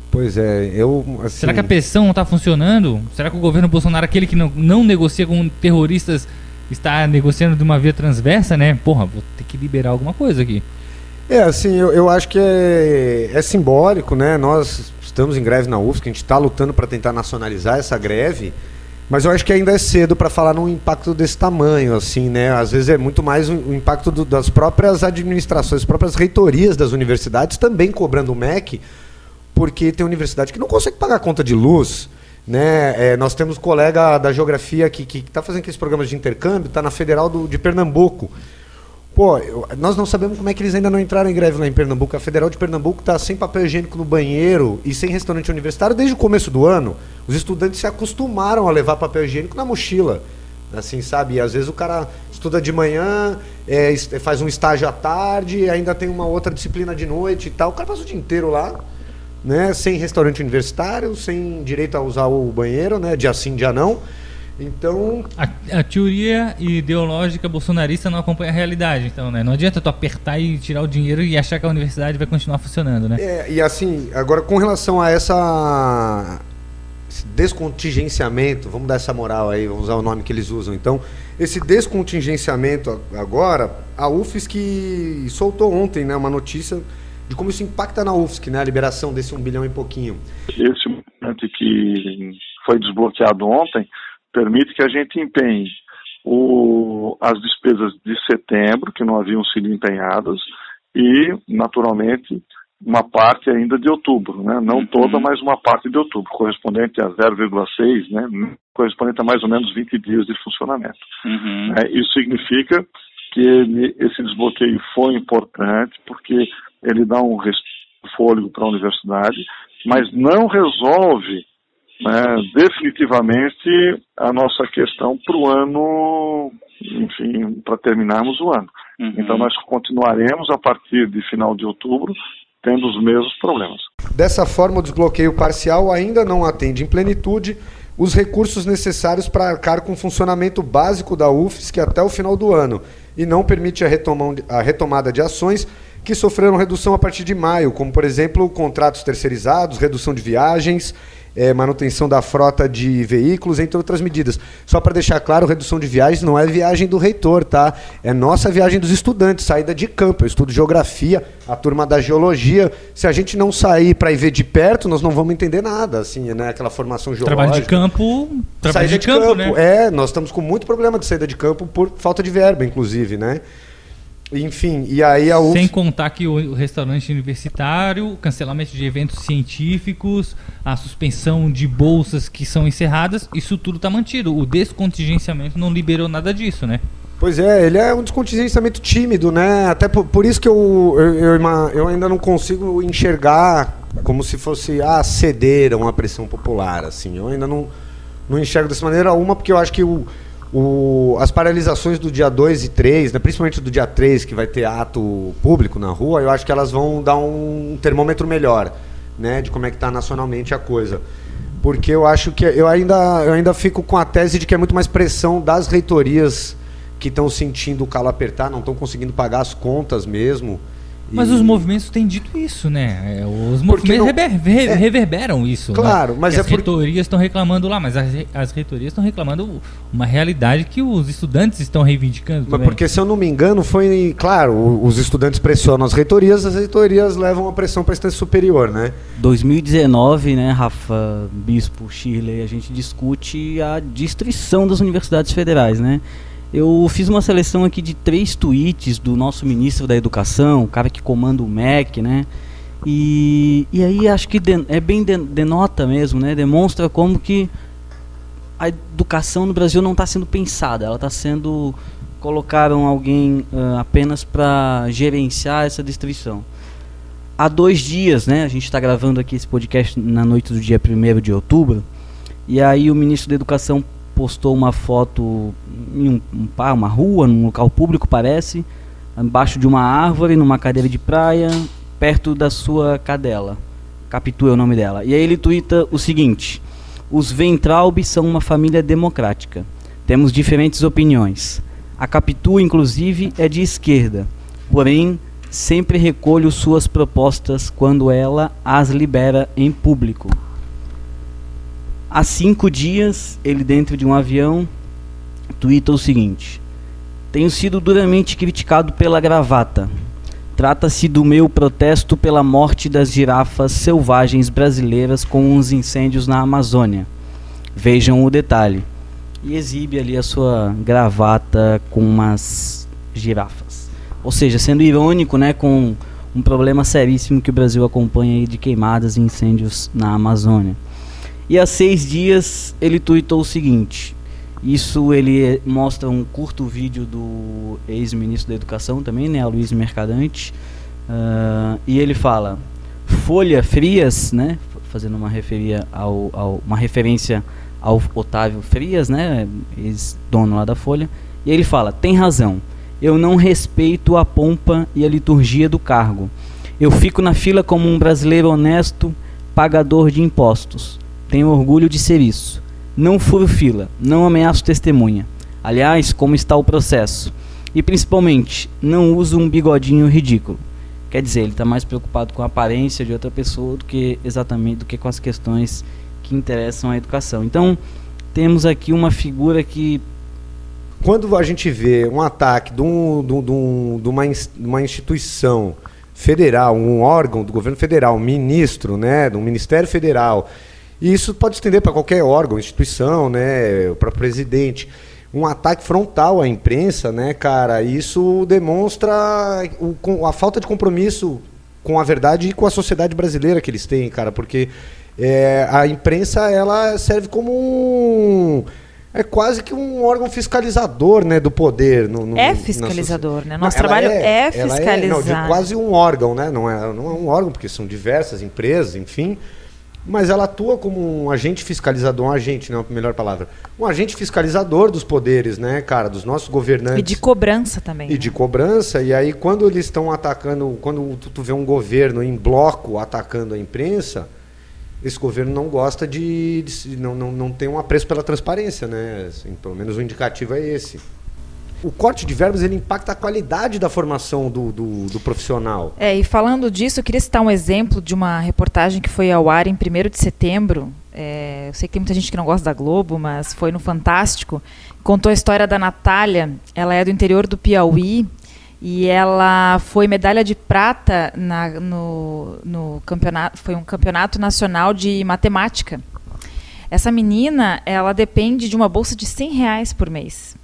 Pois é, eu. Assim... Será que a pressão não está funcionando? Será que o governo Bolsonaro, aquele que não, não negocia com terroristas está negociando de uma via transversa, né? Porra, vou ter que liberar alguma coisa aqui. É, assim, eu, eu acho que é, é simbólico, né? Nós estamos em greve na UFSC, a gente está lutando para tentar nacionalizar essa greve, mas eu acho que ainda é cedo para falar num impacto desse tamanho, assim, né? Às vezes é muito mais o um, um impacto do, das próprias administrações, das próprias reitorias das universidades também cobrando o MEC, porque tem universidade que não consegue pagar conta de luz, né? É, nós temos colega da geografia que está fazendo aqueles programas de intercâmbio, está na Federal do, de Pernambuco. Pô, eu, nós não sabemos como é que eles ainda não entraram em greve lá em Pernambuco. A Federal de Pernambuco está sem papel higiênico no banheiro e sem restaurante universitário desde o começo do ano. Os estudantes se acostumaram a levar papel higiênico na mochila. Assim, sabe? E às vezes o cara estuda de manhã, é, faz um estágio à tarde, ainda tem uma outra disciplina de noite e tal. O cara passa o dia inteiro lá né, sem restaurante universitário, sem direito a usar o banheiro, né, dia sim, dia não. Então. A, a, teoria ideológica bolsonarista não acompanha a realidade, então, né? Não adianta tu apertar e tirar o dinheiro e achar que a universidade vai continuar funcionando, né? É, e assim, agora com relação a essa. Esse descontingenciamento, vamos dar essa moral aí, vamos usar o nome que eles usam. Então, esse descontingenciamento agora, a UFSC soltou ontem né, uma notícia de como isso impacta na UFSC, né, a liberação desse um bilhão e pouquinho. Esse momento que foi desbloqueado ontem permite que a gente empenhe o, as despesas de setembro, que não haviam sido empenhadas, e, naturalmente, uma parte ainda de outubro, né? não uhum. toda, mas uma parte de outubro, correspondente a 0,6, né? correspondente a mais ou menos 20 dias de funcionamento. Uhum. É, isso significa que esse desbloqueio foi importante, porque ele dá um fôlego para a universidade, mas não resolve né, definitivamente a nossa questão para o ano, enfim, para terminarmos o ano. Uhum. Então nós continuaremos a partir de final de outubro tendo os mesmos problemas. Dessa forma, o desbloqueio parcial ainda não atende em plenitude os recursos necessários para arcar com o funcionamento básico da UFSC até o final do ano e não permite a, a retomada de ações que sofreram redução a partir de maio, como, por exemplo, contratos terceirizados, redução de viagens, é, manutenção da frota de veículos, entre outras medidas. Só para deixar claro, redução de viagens não é viagem do reitor, tá? É nossa viagem dos estudantes, saída de campo. Eu estudo geografia, a turma da geologia. Se a gente não sair para ir ver de perto, nós não vamos entender nada, assim, né? Aquela formação geológica. Trabalho de campo, trabalho saída de, campo, né? É, nós estamos com muito problema de saída de campo por falta de verba, inclusive, né? Enfim, e aí a UF... Sem contar que o restaurante universitário, o cancelamento de eventos científicos, a suspensão de bolsas que são encerradas, isso tudo está mantido. O descontingenciamento não liberou nada disso, né? Pois é, ele é um descontingenciamento tímido, né? Até por, por isso que eu, eu, eu, eu, ainda não consigo enxergar como se fosse ah, ceder a uma pressão popular, assim. Eu ainda não, não enxergo dessa maneira. Uma, porque eu acho que o o, as paralisações do dia 2 e 3, né, principalmente do dia 3, que vai ter ato público na rua, eu acho que elas vão dar um termômetro melhor né, de como é que está nacionalmente a coisa. Porque eu acho que eu ainda, eu ainda fico com a tese de que é muito mais pressão das reitorias que estão sentindo o calo apertar, não estão conseguindo pagar as contas mesmo. Mas e... os movimentos têm dito isso, né? É, os movimentos não... rever... é... reverberam isso. Né? Claro, né? mas é as porque... reitorias estão reclamando lá, mas as, as reitorias estão reclamando uma realidade que os estudantes estão reivindicando. Mas também. porque, se eu não me engano, foi. Claro, os estudantes pressionam as reitorias, as reitorias levam a pressão para a instância superior, né? 2019, né, Rafa, Bispo, Shirley, a gente discute a destruição das universidades federais, né? Eu fiz uma seleção aqui de três tweets do nosso ministro da Educação, o cara que comanda o MEC, né? E, e aí acho que de, é bem de, denota mesmo, né? Demonstra como que a educação no Brasil não está sendo pensada, ela está sendo colocaram alguém uh, apenas para gerenciar essa destruição. Há dois dias, né? A gente está gravando aqui esse podcast na noite do dia 1 de outubro. E aí o ministro da Educação postou uma foto em um, um, uma rua, num local público, parece, embaixo de uma árvore, numa cadeira de praia, perto da sua cadela. Capitu é o nome dela. E aí ele twitta o seguinte: Os Ventralbi são uma família democrática. Temos diferentes opiniões. A Capitu, inclusive, é de esquerda. Porém, sempre recolho suas propostas quando ela as libera em público. Há cinco dias, ele dentro de um avião, twitta o seguinte: Tenho sido duramente criticado pela gravata. Trata-se do meu protesto pela morte das girafas selvagens brasileiras com os incêndios na Amazônia. Vejam o detalhe. E exibe ali a sua gravata com umas girafas. Ou seja, sendo irônico, né, com um problema seríssimo que o Brasil acompanha de queimadas e incêndios na Amazônia. E há seis dias ele tweetou o seguinte: isso ele mostra um curto vídeo do ex-ministro da Educação também, né, Luiz Mercadante, uh, e ele fala folha frias, né, fazendo uma referia ao, ao, uma referência ao Otávio Frias, né, ex-dono lá da Folha, e ele fala: tem razão. Eu não respeito a pompa e a liturgia do cargo. Eu fico na fila como um brasileiro honesto, pagador de impostos. Tenho orgulho de ser isso. Não furo fila, não ameaço testemunha. Aliás, como está o processo? E principalmente, não uso um bigodinho ridículo. Quer dizer, ele está mais preocupado com a aparência de outra pessoa do que exatamente do que com as questões que interessam à educação. Então, temos aqui uma figura que quando a gente vê um ataque de, um, de, um, de, uma, uma instituição federal, um órgão do governo federal, um ministro, né, de um ministério federal, e isso pode estender para qualquer órgão, instituição, né, para presidente. Um ataque frontal à imprensa, né, cara, isso demonstra o, a falta de compromisso com a verdade e com a sociedade brasileira que eles têm, cara, porque é, a imprensa ela serve como um é quase que um órgão fiscalizador né, do poder. No, no, é fiscalizador, né? Nosso trabalho é, é fiscalizar. É, não, de quase um órgão, né? Não é, não é um órgão, porque são diversas empresas, enfim mas ela atua como um agente fiscalizador, um agente, não é a melhor palavra, um agente fiscalizador dos poderes, né, cara, dos nossos governantes. E de cobrança também. E né? de cobrança, e aí quando eles estão atacando, quando tu, tu, vê um governo em bloco atacando a imprensa, esse governo não gosta de, de não, não, não tem um apreço pela transparência, né, assim, pelo menos o indicativo é esse. O corte de verbas ele impacta a qualidade da formação do, do, do, profissional. É, e falando disso, eu queria citar um exemplo de uma reportagem que foi ao ar em 1 de setembro. É, eu sei que tem muita gente que não gosta da Globo, mas foi no Fantástico. Contou a história da Natália. Ela é do interior do Piauí e ela foi medalha de prata na, no, no campeonato. Foi um campeonato nacional de matemática. Essa menina, ela depende de uma bolsa de 100 reais por mês.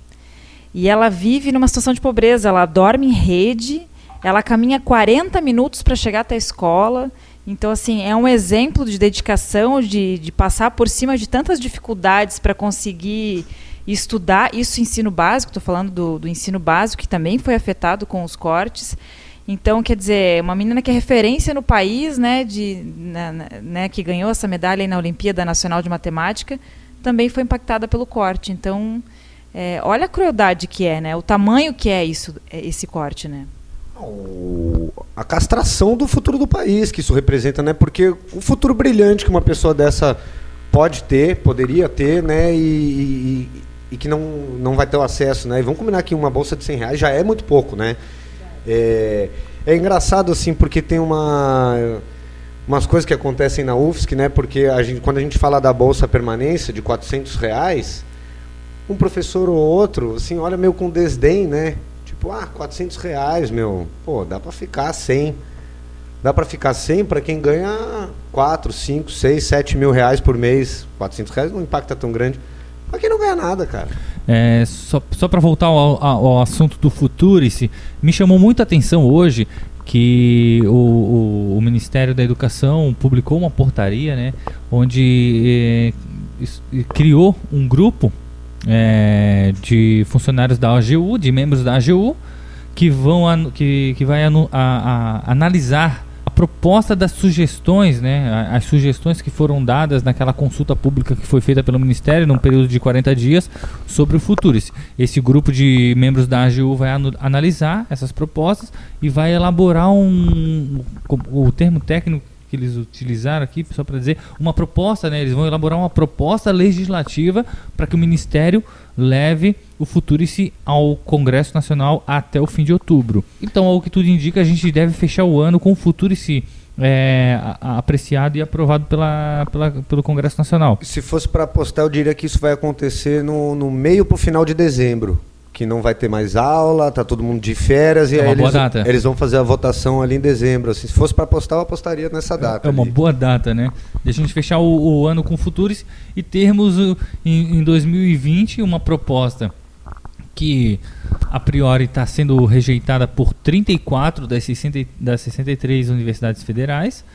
E ela vive numa situação de pobreza. Ela dorme em rede, ela caminha 40 minutos para chegar até a escola. Então, assim, é um exemplo de dedicação, de, de passar por cima de tantas dificuldades para conseguir estudar. Isso ensino básico, estou falando do, do ensino básico, que também foi afetado com os cortes. Então, quer dizer, uma menina que é referência no país, né, de, né, né, que ganhou essa medalha na Olimpíada Nacional de Matemática, também foi impactada pelo corte. Então, é, olha a crueldade que é, né? O tamanho que é isso, é esse corte, né? A castração do futuro do país que isso representa, né? Porque o futuro brilhante que uma pessoa dessa pode ter, poderia ter, né? E, e, e que não, não vai ter o acesso, né? E vamos combinar que uma bolsa de 100 reais já é muito pouco, né? É, é engraçado assim porque tem uma umas coisas que acontecem na UFSC, né? Porque a gente, quando a gente fala da bolsa permanência de 400 reais, um professor ou outro, assim, olha meio com desdém, né? Tipo, ah, 400 reais, meu, pô, dá para ficar 100. Dá para ficar 100 para quem ganha 4, 5, 6, 7 mil reais por mês. 400 reais não impacta tão grande. Para quem não ganha nada, cara. É, só só para voltar ao, ao, ao, assunto do Futurice, me chamou muita atenção hoje que o, o, o, Ministério da Educação publicou uma portaria, né, onde eh, criou um grupo é, de funcionários da AGU, de membros da AGU, que vão que, que vai a, a, analisar a proposta das sugestões, né, as sugestões que foram dadas naquela consulta pública que foi feita pelo Ministério num período de 40 dias sobre o futuro. Esse grupo de membros da AGU vai analisar essas propostas e vai elaborar um, o termo técnico que eles utilizaram aqui, só para dizer, uma proposta, né? Eles vão elaborar uma proposta legislativa para que o Ministério leve o Futurice ao Congresso Nacional até o fim de outubro. Então, ao que tudo indica, a gente deve fechar o ano com o Futurice é, apreciado e aprovado pela, pela, pelo Congresso Nacional. Se fosse para apostar, eu diria que isso vai acontecer no, no meio para o final de dezembro que não vai ter mais aula, tá todo mundo de férias é e aí eles, eles, vão fazer a votação ali em dezembro. Assim, se fosse para apostar, eu apostaria nessa data. É, uma boa data, né? Deixa a gente fechar o, o ano com futuros e termos em, em 2020 uma proposta que a priori está sendo rejeitada por 34 das, 60, das 63 universidades federais.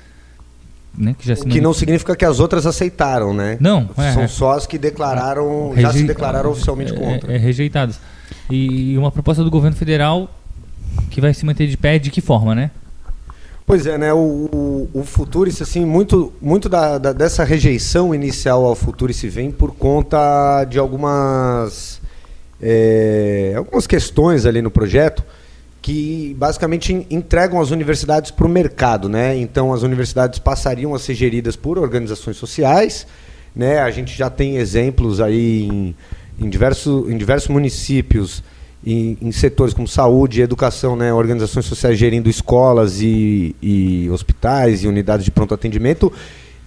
Né, que, o que não significa que as outras aceitaram, né? Não, é, são só as que declararam, já se declararam oficialmente é, contra. É, é, rejeitadas. E uma proposta do governo federal que vai se manter de pé de que forma, né? Pois é, né? O, o, Futurice, assim, muito, muito da, da, dessa rejeição inicial ao Futurice vem por conta de algumas, é, algumas questões ali no projeto que basicamente entregam as universidades para o mercado, né? Então as universidades passariam a ser geridas por organizações sociais, né? A gente já tem exemplos aí em em, diversos, em diversos municípios, em, em, setores como saúde educação, né, organizações sociais gerindo escolas e, e hospitais e unidades de pronto atendimento,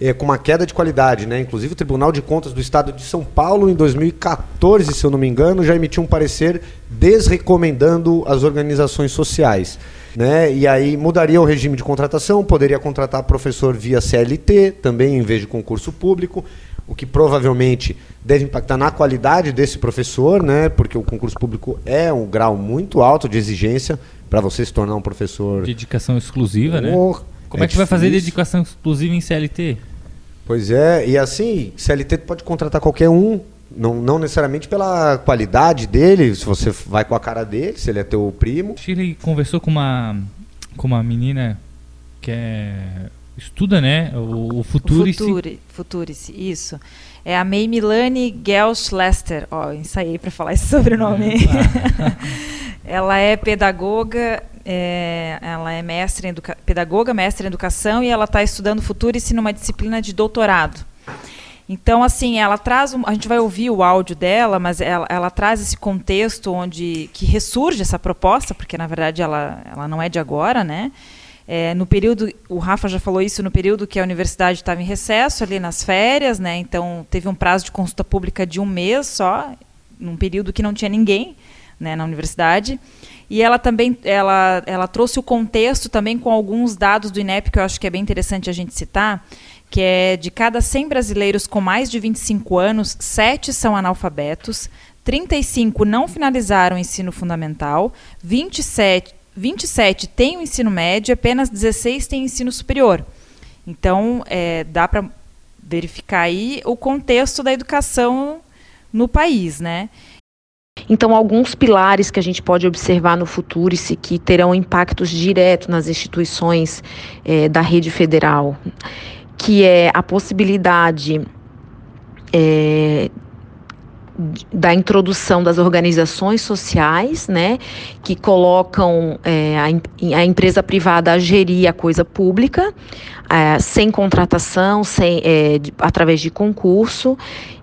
é, com uma queda de qualidade. Né? Inclusive, o Tribunal de Contas do Estado de São Paulo, em 2014, se eu não me engano, já emitiu um parecer desrecomendando as organizações sociais. Né? E aí mudaria o regime de contratação, poderia contratar professor via CLT, também em vez de concurso público o que provavelmente deve impactar na qualidade desse professor, né? Porque o concurso público é um grau muito alto de exigência para você se tornar um professor. Dedicação exclusiva, né? Como é, é que vai fazer dedicação exclusiva em CLT? Pois é, e assim, CLT pode contratar qualquer um, não, não necessariamente pela qualidade dele, se você vai com a cara dele, se ele é teu primo. Chile conversou com uma, com uma menina que é estuda, né? O, o Futurice. Futuri, Futurice, isso. É a May Milani Gelsch Lester. Ó, oh, ensaiei para falar esse [laughs] sobrenome. [laughs] ela é pedagoga, é, ela é mestre em pedagoga, mestre em educação e ela está estudando Futurice numa disciplina de doutorado. Então, assim, ela traz. Um, a gente vai ouvir o áudio dela, mas ela, ela, traz esse contexto onde que ressurge essa proposta, porque na verdade ela, ela não é de agora, né? É, no período, o Rafa já falou isso, no período que a universidade estava em recesso, ali nas férias, né? Então teve um prazo de consulta pública de um mês só, num período que não tinha ninguém né, na universidade. E ela também ela, ela trouxe o contexto também com alguns dados do INEP que eu acho que é bem interessante a gente citar, que é de cada 100 brasileiros com mais de 25 anos, 7 são analfabetos, 35 não finalizaram o ensino fundamental, 27 27 têm o ensino médio, apenas 16 têm ensino superior. Então, é, dá para verificar aí o contexto da educação no país, né? Então, alguns pilares que a gente pode observar no futuro e que terão impactos diretos nas instituições é, da rede federal, que é a possibilidade é, da introdução das organizações sociais, né, que colocam é, a, a, empresa privada a gerir a coisa pública, é, sem contratação, sem, é, de, através de concurso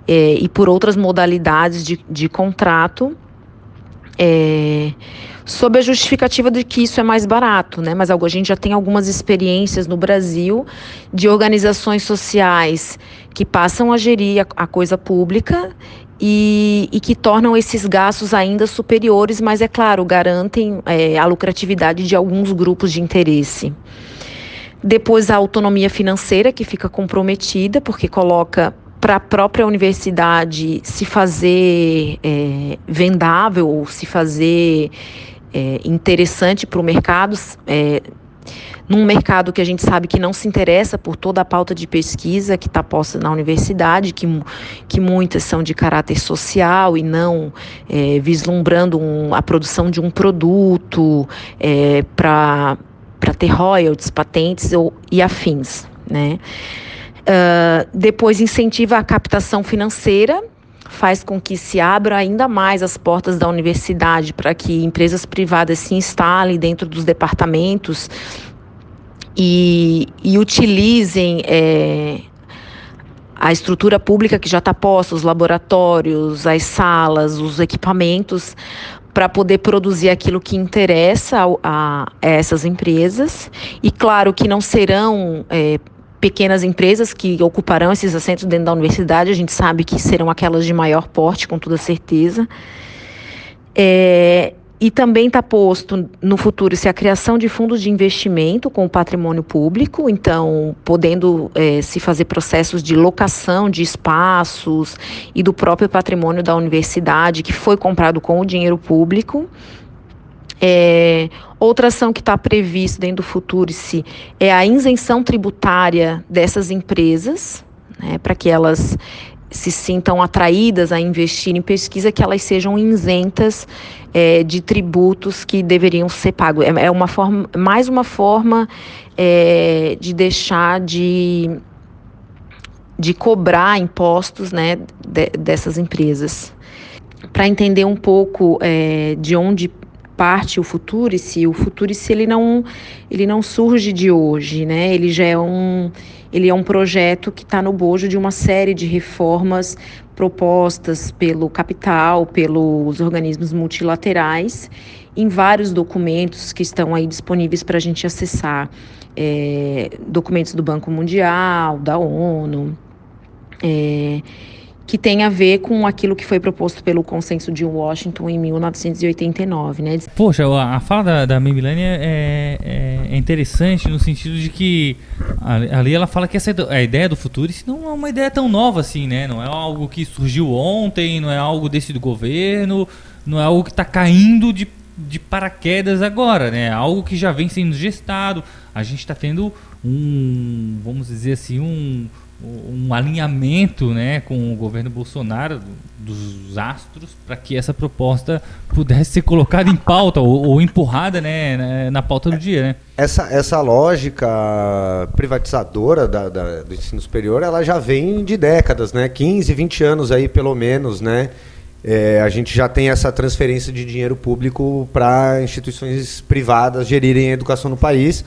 é, e por outras modalidades de, de contrato, é, sob a justificativa de que isso é mais barato, né? Mas a gente já tem algumas experiências no Brasil de organizações sociais que passam a gerir a, a coisa pública e, e, que tornam esses gastos ainda superiores, mas é claro, garantem é, a lucratividade de alguns grupos de interesse. Depois a autonomia financeira, que fica comprometida, porque coloca para a própria universidade se fazer é, vendável ou se fazer é, interessante para o mercado, é, num mercado que a gente sabe que não se interessa por toda a pauta de pesquisa que está posta na universidade, que, que muitas são de caráter social e não é, vislumbrando um, a produção de um produto é, para ter royalties, patentes ou, e afins. Né? Uh, depois incentiva a captação financeira, faz com que se abra ainda mais as portas da universidade para que empresas privadas se instalem dentro dos departamentos e, e utilizem é, a estrutura pública que já está posta, os laboratórios, as salas, os equipamentos, para poder produzir aquilo que interessa a, a, essas empresas. E claro que não serão é, pequenas empresas que ocuparão esses assentos dentro da universidade, a gente sabe que serão aquelas de maior porte, com toda certeza. É, e também está posto no futuro se a criação de fundos de investimento com o patrimônio público, então podendo é, se fazer processos de locação de espaços e do próprio patrimônio da universidade que foi comprado com o dinheiro público. É, outra ação que está prevista dentro do Futurice é a isenção tributária dessas empresas, né, para que elas se sintam atraídas a investir em pesquisa, que elas sejam isentas é, de tributos que deveriam ser pagos. É, é uma forma, mais uma forma é, de deixar de, de cobrar impostos né, de, dessas empresas. Para entender um pouco é, de onde parte o Futurice, o Futurice ele não, ele não surge de hoje, né? Ele já é um ele é um projeto que está no bojo de uma série de reformas propostas pelo capital, pelos organismos multilaterais, em vários documentos que estão aí disponíveis para a gente acessar. É, documentos do Banco Mundial, da ONU. É, que tem a ver com aquilo que foi proposto pelo consenso de Washington em 1989, né? Poxa, a fala da, da Milânia é, é, é, interessante no sentido de que ali ela fala que essa a ideia do futuro não é uma ideia tão nova assim, né? Não é algo que surgiu ontem, não é algo desse do governo, não é algo que está caindo de, de paraquedas agora, né? É algo que já vem sendo gestado. A gente está tendo um, vamos dizer assim, um um alinhamento né, com o governo Bolsonaro dos astros para que essa proposta pudesse ser colocada em pauta ou, ou empurrada né, na, pauta do dia. Né? Essa, essa lógica privatizadora da, da, do ensino superior ela já vem de décadas, né? 15, 20 anos aí pelo menos, né? É, a gente já tem essa transferência de dinheiro público para instituições privadas gerirem a educação no país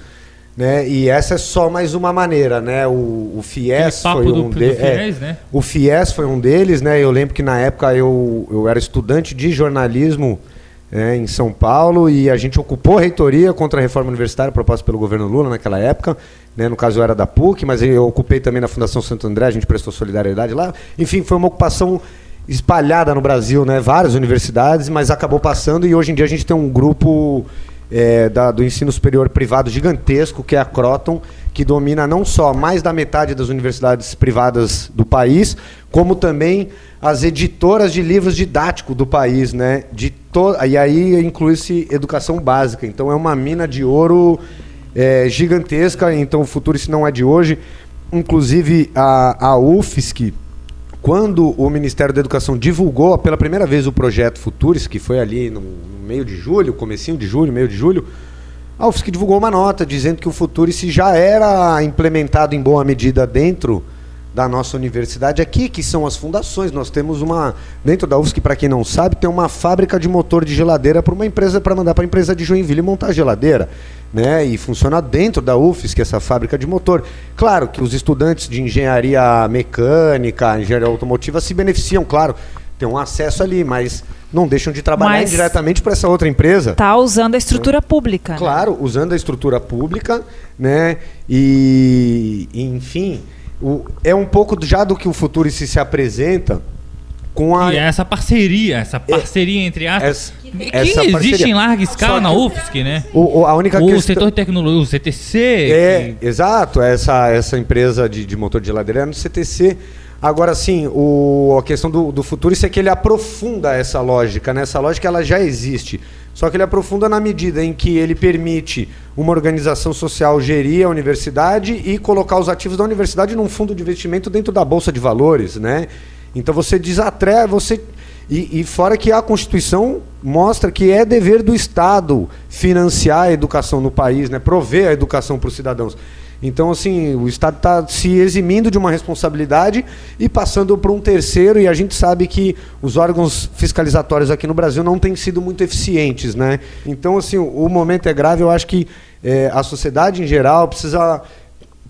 Né? E essa é só mais uma maneira, né? O, o FIES foi um do- do de- é, né? O FIES foi um deles, né? Eu lembro que na época eu, eu era estudante de jornalismo né, em São Paulo e a gente ocupou a reitoria contra a reforma universitária proposta pelo governo Lula naquela época. Né? No caso eu era da PUC, mas eu ocupei também na Fundação Santo André, a gente prestou solidariedade lá. Enfim, foi uma ocupação espalhada no Brasil, né? Várias universidades, mas acabou passando e hoje em dia a gente tem um grupo é, da- do ensino superior privado gigantesco, que é a Croton, que domina não só mais da metade das universidades privadas do país, como também as editoras de livros didáticos do país, né? De to e aí inclui-se educação básica. Então é uma mina de ouro é, gigantesca. Então o futuro isso não é de hoje. Inclusive a, a UFSC, quando o Ministério da Educação divulgou pela primeira vez o projeto Futuris, que foi ali no, meio de julho, comecinho de julho, meio de julho, a UFSC divulgou uma nota dizendo que o Futuris já era implementado em boa medida dentro da nossa universidade aqui, que são as fundações. Nós temos uma dentro da UFSC, para quem não sabe, tem uma fábrica de motor de geladeira para uma empresa para mandar para a empresa de Joinville montar geladeira, né? E funciona dentro da UFSC essa fábrica de motor. Claro que os estudantes de engenharia mecânica, engenharia automotiva se beneficiam, claro, tem um acesso ali, mas não deixam de trabalhar Mas- indiretamente para essa outra empresa. Tá usando a estrutura pública. né? Claro, usando a estrutura pública, né? E, e, enfim, o- é um pouco já do que o futuro se, se apresenta com a E é essa parceria, essa parceria entre aspas, essa- que essa existe parceria. em larga escala na que- UFSC, né? O, o- a única o questão setor de tecnologia, o CTC. É, exato, essa, essa empresa de, de motor de geladeira é no CTC. Agora sim, o, a questão do, do futuro isso é que ele aprofunda essa lógica, né? Essa lógica ela já existe. Só que ele aprofunda na medida em que ele permite uma organização social gerir a universidade e colocar os ativos da universidade num fundo de investimento dentro da Bolsa de Valores, né? Então você desatreva, você. E, e fora que a Constituição mostra que é dever do Estado financiar a educação no país, né? prover a educação para os cidadãos. Então, assim, o Estado está se eximindo de uma responsabilidade e passando para um terceiro, e a gente sabe que os órgãos fiscalizatórios aqui no Brasil não têm sido muito eficientes. Né? Então, assim, o, momento é grave, eu acho que eh, a sociedade em geral precisa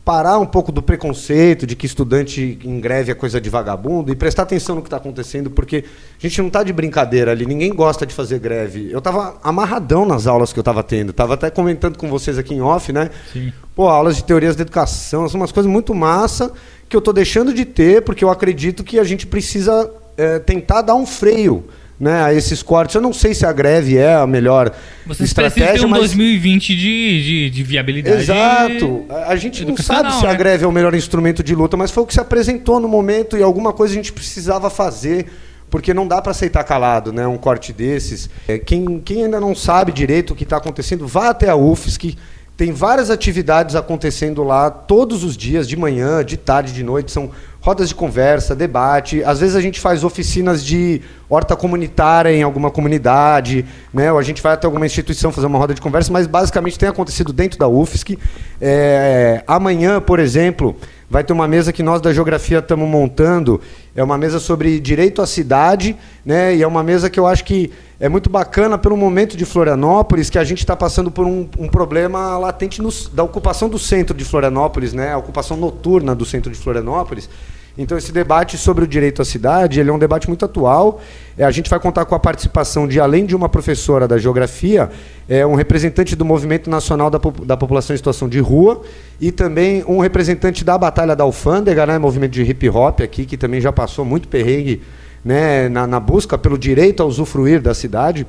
parar um pouco do preconceito de que estudante em greve é coisa de vagabundo e prestar atenção no que está acontecendo, porque a gente não está de brincadeira ali, ninguém gosta de fazer greve. Eu estava amarradão nas aulas que eu estava tendo, estava até comentando com vocês aqui em off, né? Sim. Pô, aulas de teorias da educação, são umas coisas muito massa que eu estou deixando de ter, porque eu acredito que a gente precisa eh, tentar dar um freio né, a esses cortes. Eu não sei se a greve é a melhor Vocês estratégia, ter um mas... 2020 de, de, de viabilidade. Exato. A gente não sabe se a né? greve é o melhor instrumento de luta, mas foi o que se apresentou no momento e alguma coisa a gente precisava fazer. Porque não dá para aceitar calado, né? Um corte desses. É, quem, quem ainda não sabe direito o que está acontecendo, vá até a UFSC. Tem várias atividades acontecendo lá todos os dias, de manhã, de tarde, de noite. São rodas de conversa, debate. Às vezes a gente faz oficinas de horta comunitária em alguma comunidade, né? Ou a gente vai até alguma instituição fazer uma roda de conversa, mas basicamente tem acontecido dentro da UFSC. É, amanhã, por exemplo, vai ter uma mesa que nós da Geografia estamos montando. É uma mesa sobre direito à cidade, né? E é uma mesa que eu acho que é muito bacana pelo momento de Florianópolis, que a gente está passando por um, um problema latente nos- da ocupação do centro de Florianópolis, né? A ocupação noturna do centro de Florianópolis. Então esse debate sobre o direito à cidade, ele é um debate muito atual. É, a gente vai contar com a participação de, além de uma professora da geografia, é, um representante do Movimento Nacional da, da População em Situação de Rua e também um representante da Batalha da Alfândega, né, movimento de hip hop aqui, que também já passou muito perrengue né, na, na busca pelo direito a usufruir da cidade.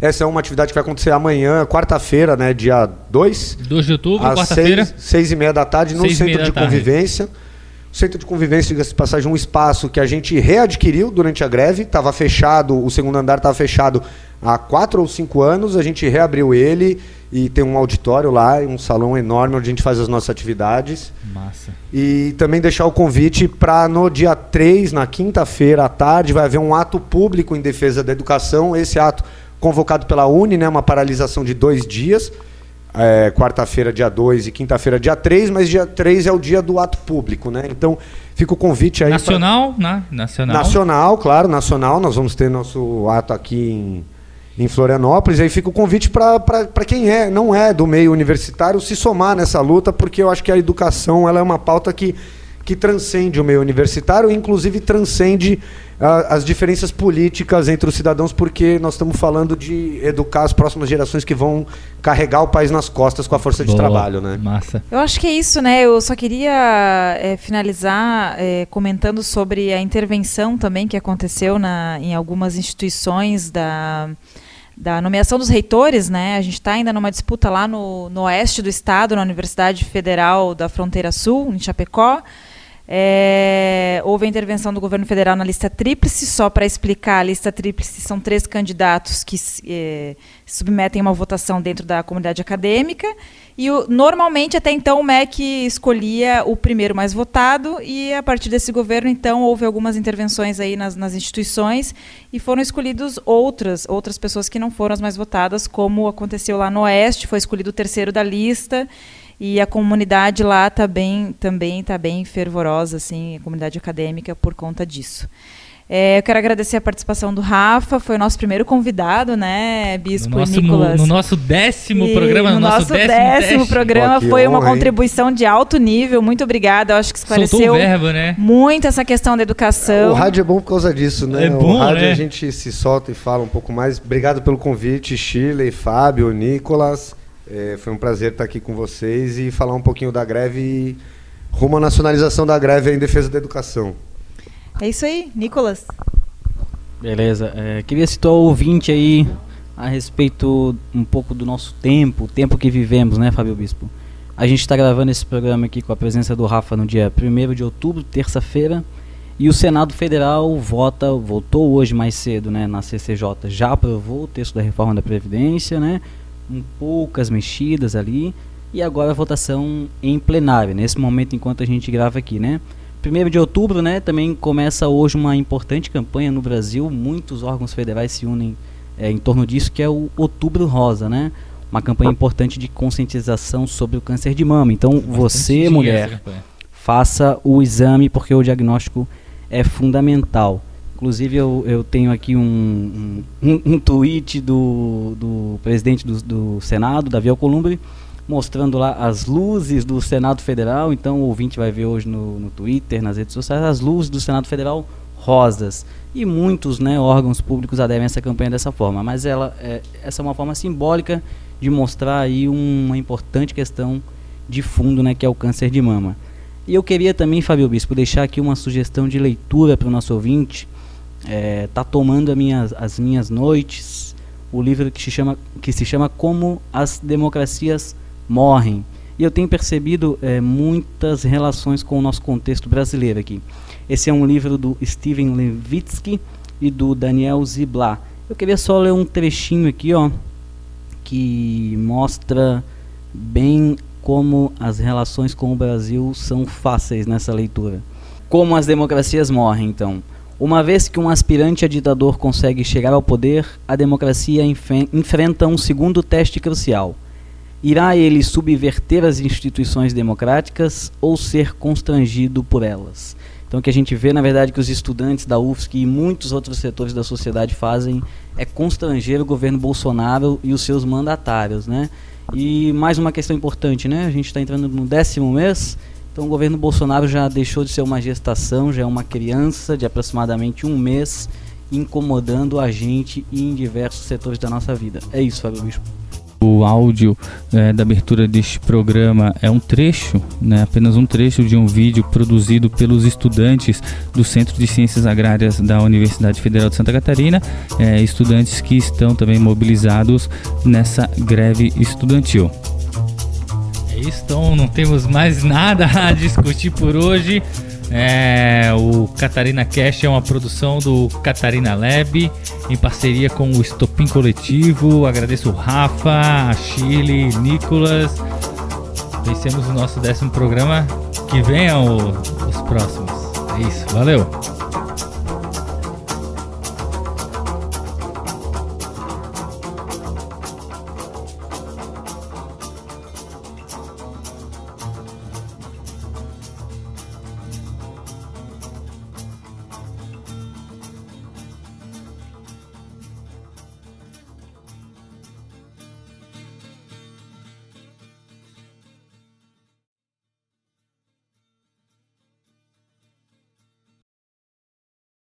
Essa é uma atividade que vai acontecer amanhã, quarta-feira, né, dia 2. 2 de outubro, quarta-feira. seis, seis e meia da tarde, no Centro de tarde. Convivência. Centro de Convivência, diga-se passagem, um espaço que a gente readquiriu durante a greve. Estava fechado, o segundo andar estava fechado há quatro ou cinco anos. A gente reabriu ele e tem um auditório lá, um salão enorme onde a gente faz as nossas atividades. Massa. E também deixar o convite para no dia 3, na quinta-feira à tarde, vai haver um ato público em defesa da educação. Esse ato convocado pela Uni, né, uma paralisação de dois dias. É, quarta-feira, dia 2 e quinta-feira, dia 3, mas dia 3 é o dia do ato público, né? Então fica o convite aí. pra- Nacional, né? Nacional. Nacional, claro, nacional. Nós vamos ter nosso ato aqui em, em Florianópolis. Aí fica o convite para quem é, não é do meio universitário se somar nessa luta, porque eu acho que a educação ela é uma pauta que, que transcende o meio universitário, inclusive transcende as diferenças políticas entre os cidadãos, porque nós estamos falando de educar as próximas gerações que vão carregar o país nas costas com a força Boa, de trabalho, né? Massa. Eu acho que é isso, né? Eu só queria é, finalizar é, comentando sobre a intervenção também que aconteceu na, em algumas instituições da da nomeação dos reitores, né? A gente está ainda numa disputa lá no, no oeste do estado, na Universidade Federal da Fronteira Sul, em Chapecó. É, houve a intervenção do governo federal na lista tríplice, só para explicar, a lista tríplice são três candidatos que é, submetem uma votação dentro da comunidade acadêmica, e o, normalmente até então o MEC escolhia o primeiro mais votado, e a partir desse governo, então, houve algumas intervenções aí nas, nas instituições, e foram escolhidos outras, outras pessoas que não foram as mais votadas, como aconteceu lá no Oeste, foi escolhido o terceiro da lista, e a comunidade lá tá bem, também está bem fervorosa, assim, a comunidade acadêmica, por conta disso. É, eu quero agradecer a participação do Rafa, foi o nosso primeiro convidado, né, Bispo no nosso, Nicolas? No, no nosso décimo e programa, no, nosso, nosso décimo, décimo programa, Pô, foi honra, uma contribuição hein? de alto nível. Muito obrigada, eu acho que esclareceu verbo, né? muito essa questão da educação. O rádio é bom por causa disso, né? É bom, o rádio né? a gente se solta e fala um pouco mais. Obrigado pelo convite, Shirley, Fábio, Nicolas. É, foi um prazer estar aqui com vocês e falar um pouquinho da greve rumo à nacionalização da greve em defesa da educação. É isso aí, Nicolas. Beleza. É, queria citar o ouvinte aí a respeito um pouco do nosso tempo, o tempo que vivemos, né, Fábio Bispo? A gente está gravando esse programa aqui com a presença do Rafa no dia 1 de outubro, terça-feira, e o Senado Federal vota, votou hoje mais cedo, né, na CCJ, já aprovou o texto da reforma da Previdência, né, com poucas mexidas ali, e agora a votação em plenário, nesse momento enquanto a gente grava aqui, né? Primeiro de outubro, né, também começa hoje uma importante campanha no Brasil, muitos órgãos federais se unem é, em torno disso, que é o Outubro Rosa, né? Uma campanha importante de conscientização sobre o câncer de mama. Então, você, mulher, faça o exame porque o diagnóstico é fundamental. Inclusive, eu, eu tenho aqui um, um, um tweet do, do presidente do, do Senado, Davi Alcolumbre, mostrando lá as luzes do Senado Federal. Então, o ouvinte vai ver hoje no, no Twitter, nas redes sociais, as luzes do Senado Federal rosas. E muitos né, órgãos públicos aderem a essa campanha dessa forma. Mas ela, é, essa é uma forma simbólica de mostrar aí uma importante questão de fundo, né, que é o câncer de mama. E eu queria também, Fábio Bispo, deixar aqui uma sugestão de leitura para o nosso ouvinte é, tá tomando minhas, as minhas noites o livro que se chama que se chama Como as Democracias Morrem e eu tenho percebido é, muitas relações com o nosso contexto brasileiro aqui. Esse é um livro do Steven Levitsky e do Daniel Ziblatt. Eu queria só ler um trechinho aqui, ó, que mostra bem como as relações com o Brasil são fáceis nessa leitura. Como as democracias morrem, então. Uma vez que um aspirante a ditador consegue chegar ao poder, a democracia enfrenta um segundo teste crucial. Irá ele subverter as instituições democráticas ou ser constrangido por elas? Então, o que a gente vê, na verdade, que os estudantes da UFSC e muitos outros setores da sociedade fazem é constranger o governo Bolsonaro e os seus mandatários, né? E mais uma questão importante, né? A gente está entrando no décimo mês então o governo Bolsonaro já deixou de ser uma gestação, já é uma criança de aproximadamente um mês, incomodando a gente em diversos setores da nossa vida. É isso, Fábio Bispo. O áudio é, da abertura deste programa é um trecho, né, apenas um trecho de um vídeo produzido pelos estudantes do Centro de Ciências Agrárias da Universidade Federal de Santa Catarina, é, estudantes que estão também mobilizados nessa greve estudantil. É isso, então não temos mais [laughs] nada a discutir por hoje. É, o Catarina Cash é uma produção do Catarina Lab em parceria com o Estopim Coletivo. Agradeço o Rafa, a Chile, Nicolas. Vencemos o nosso décimo programa. Que venham os próximos. É isso, valeu!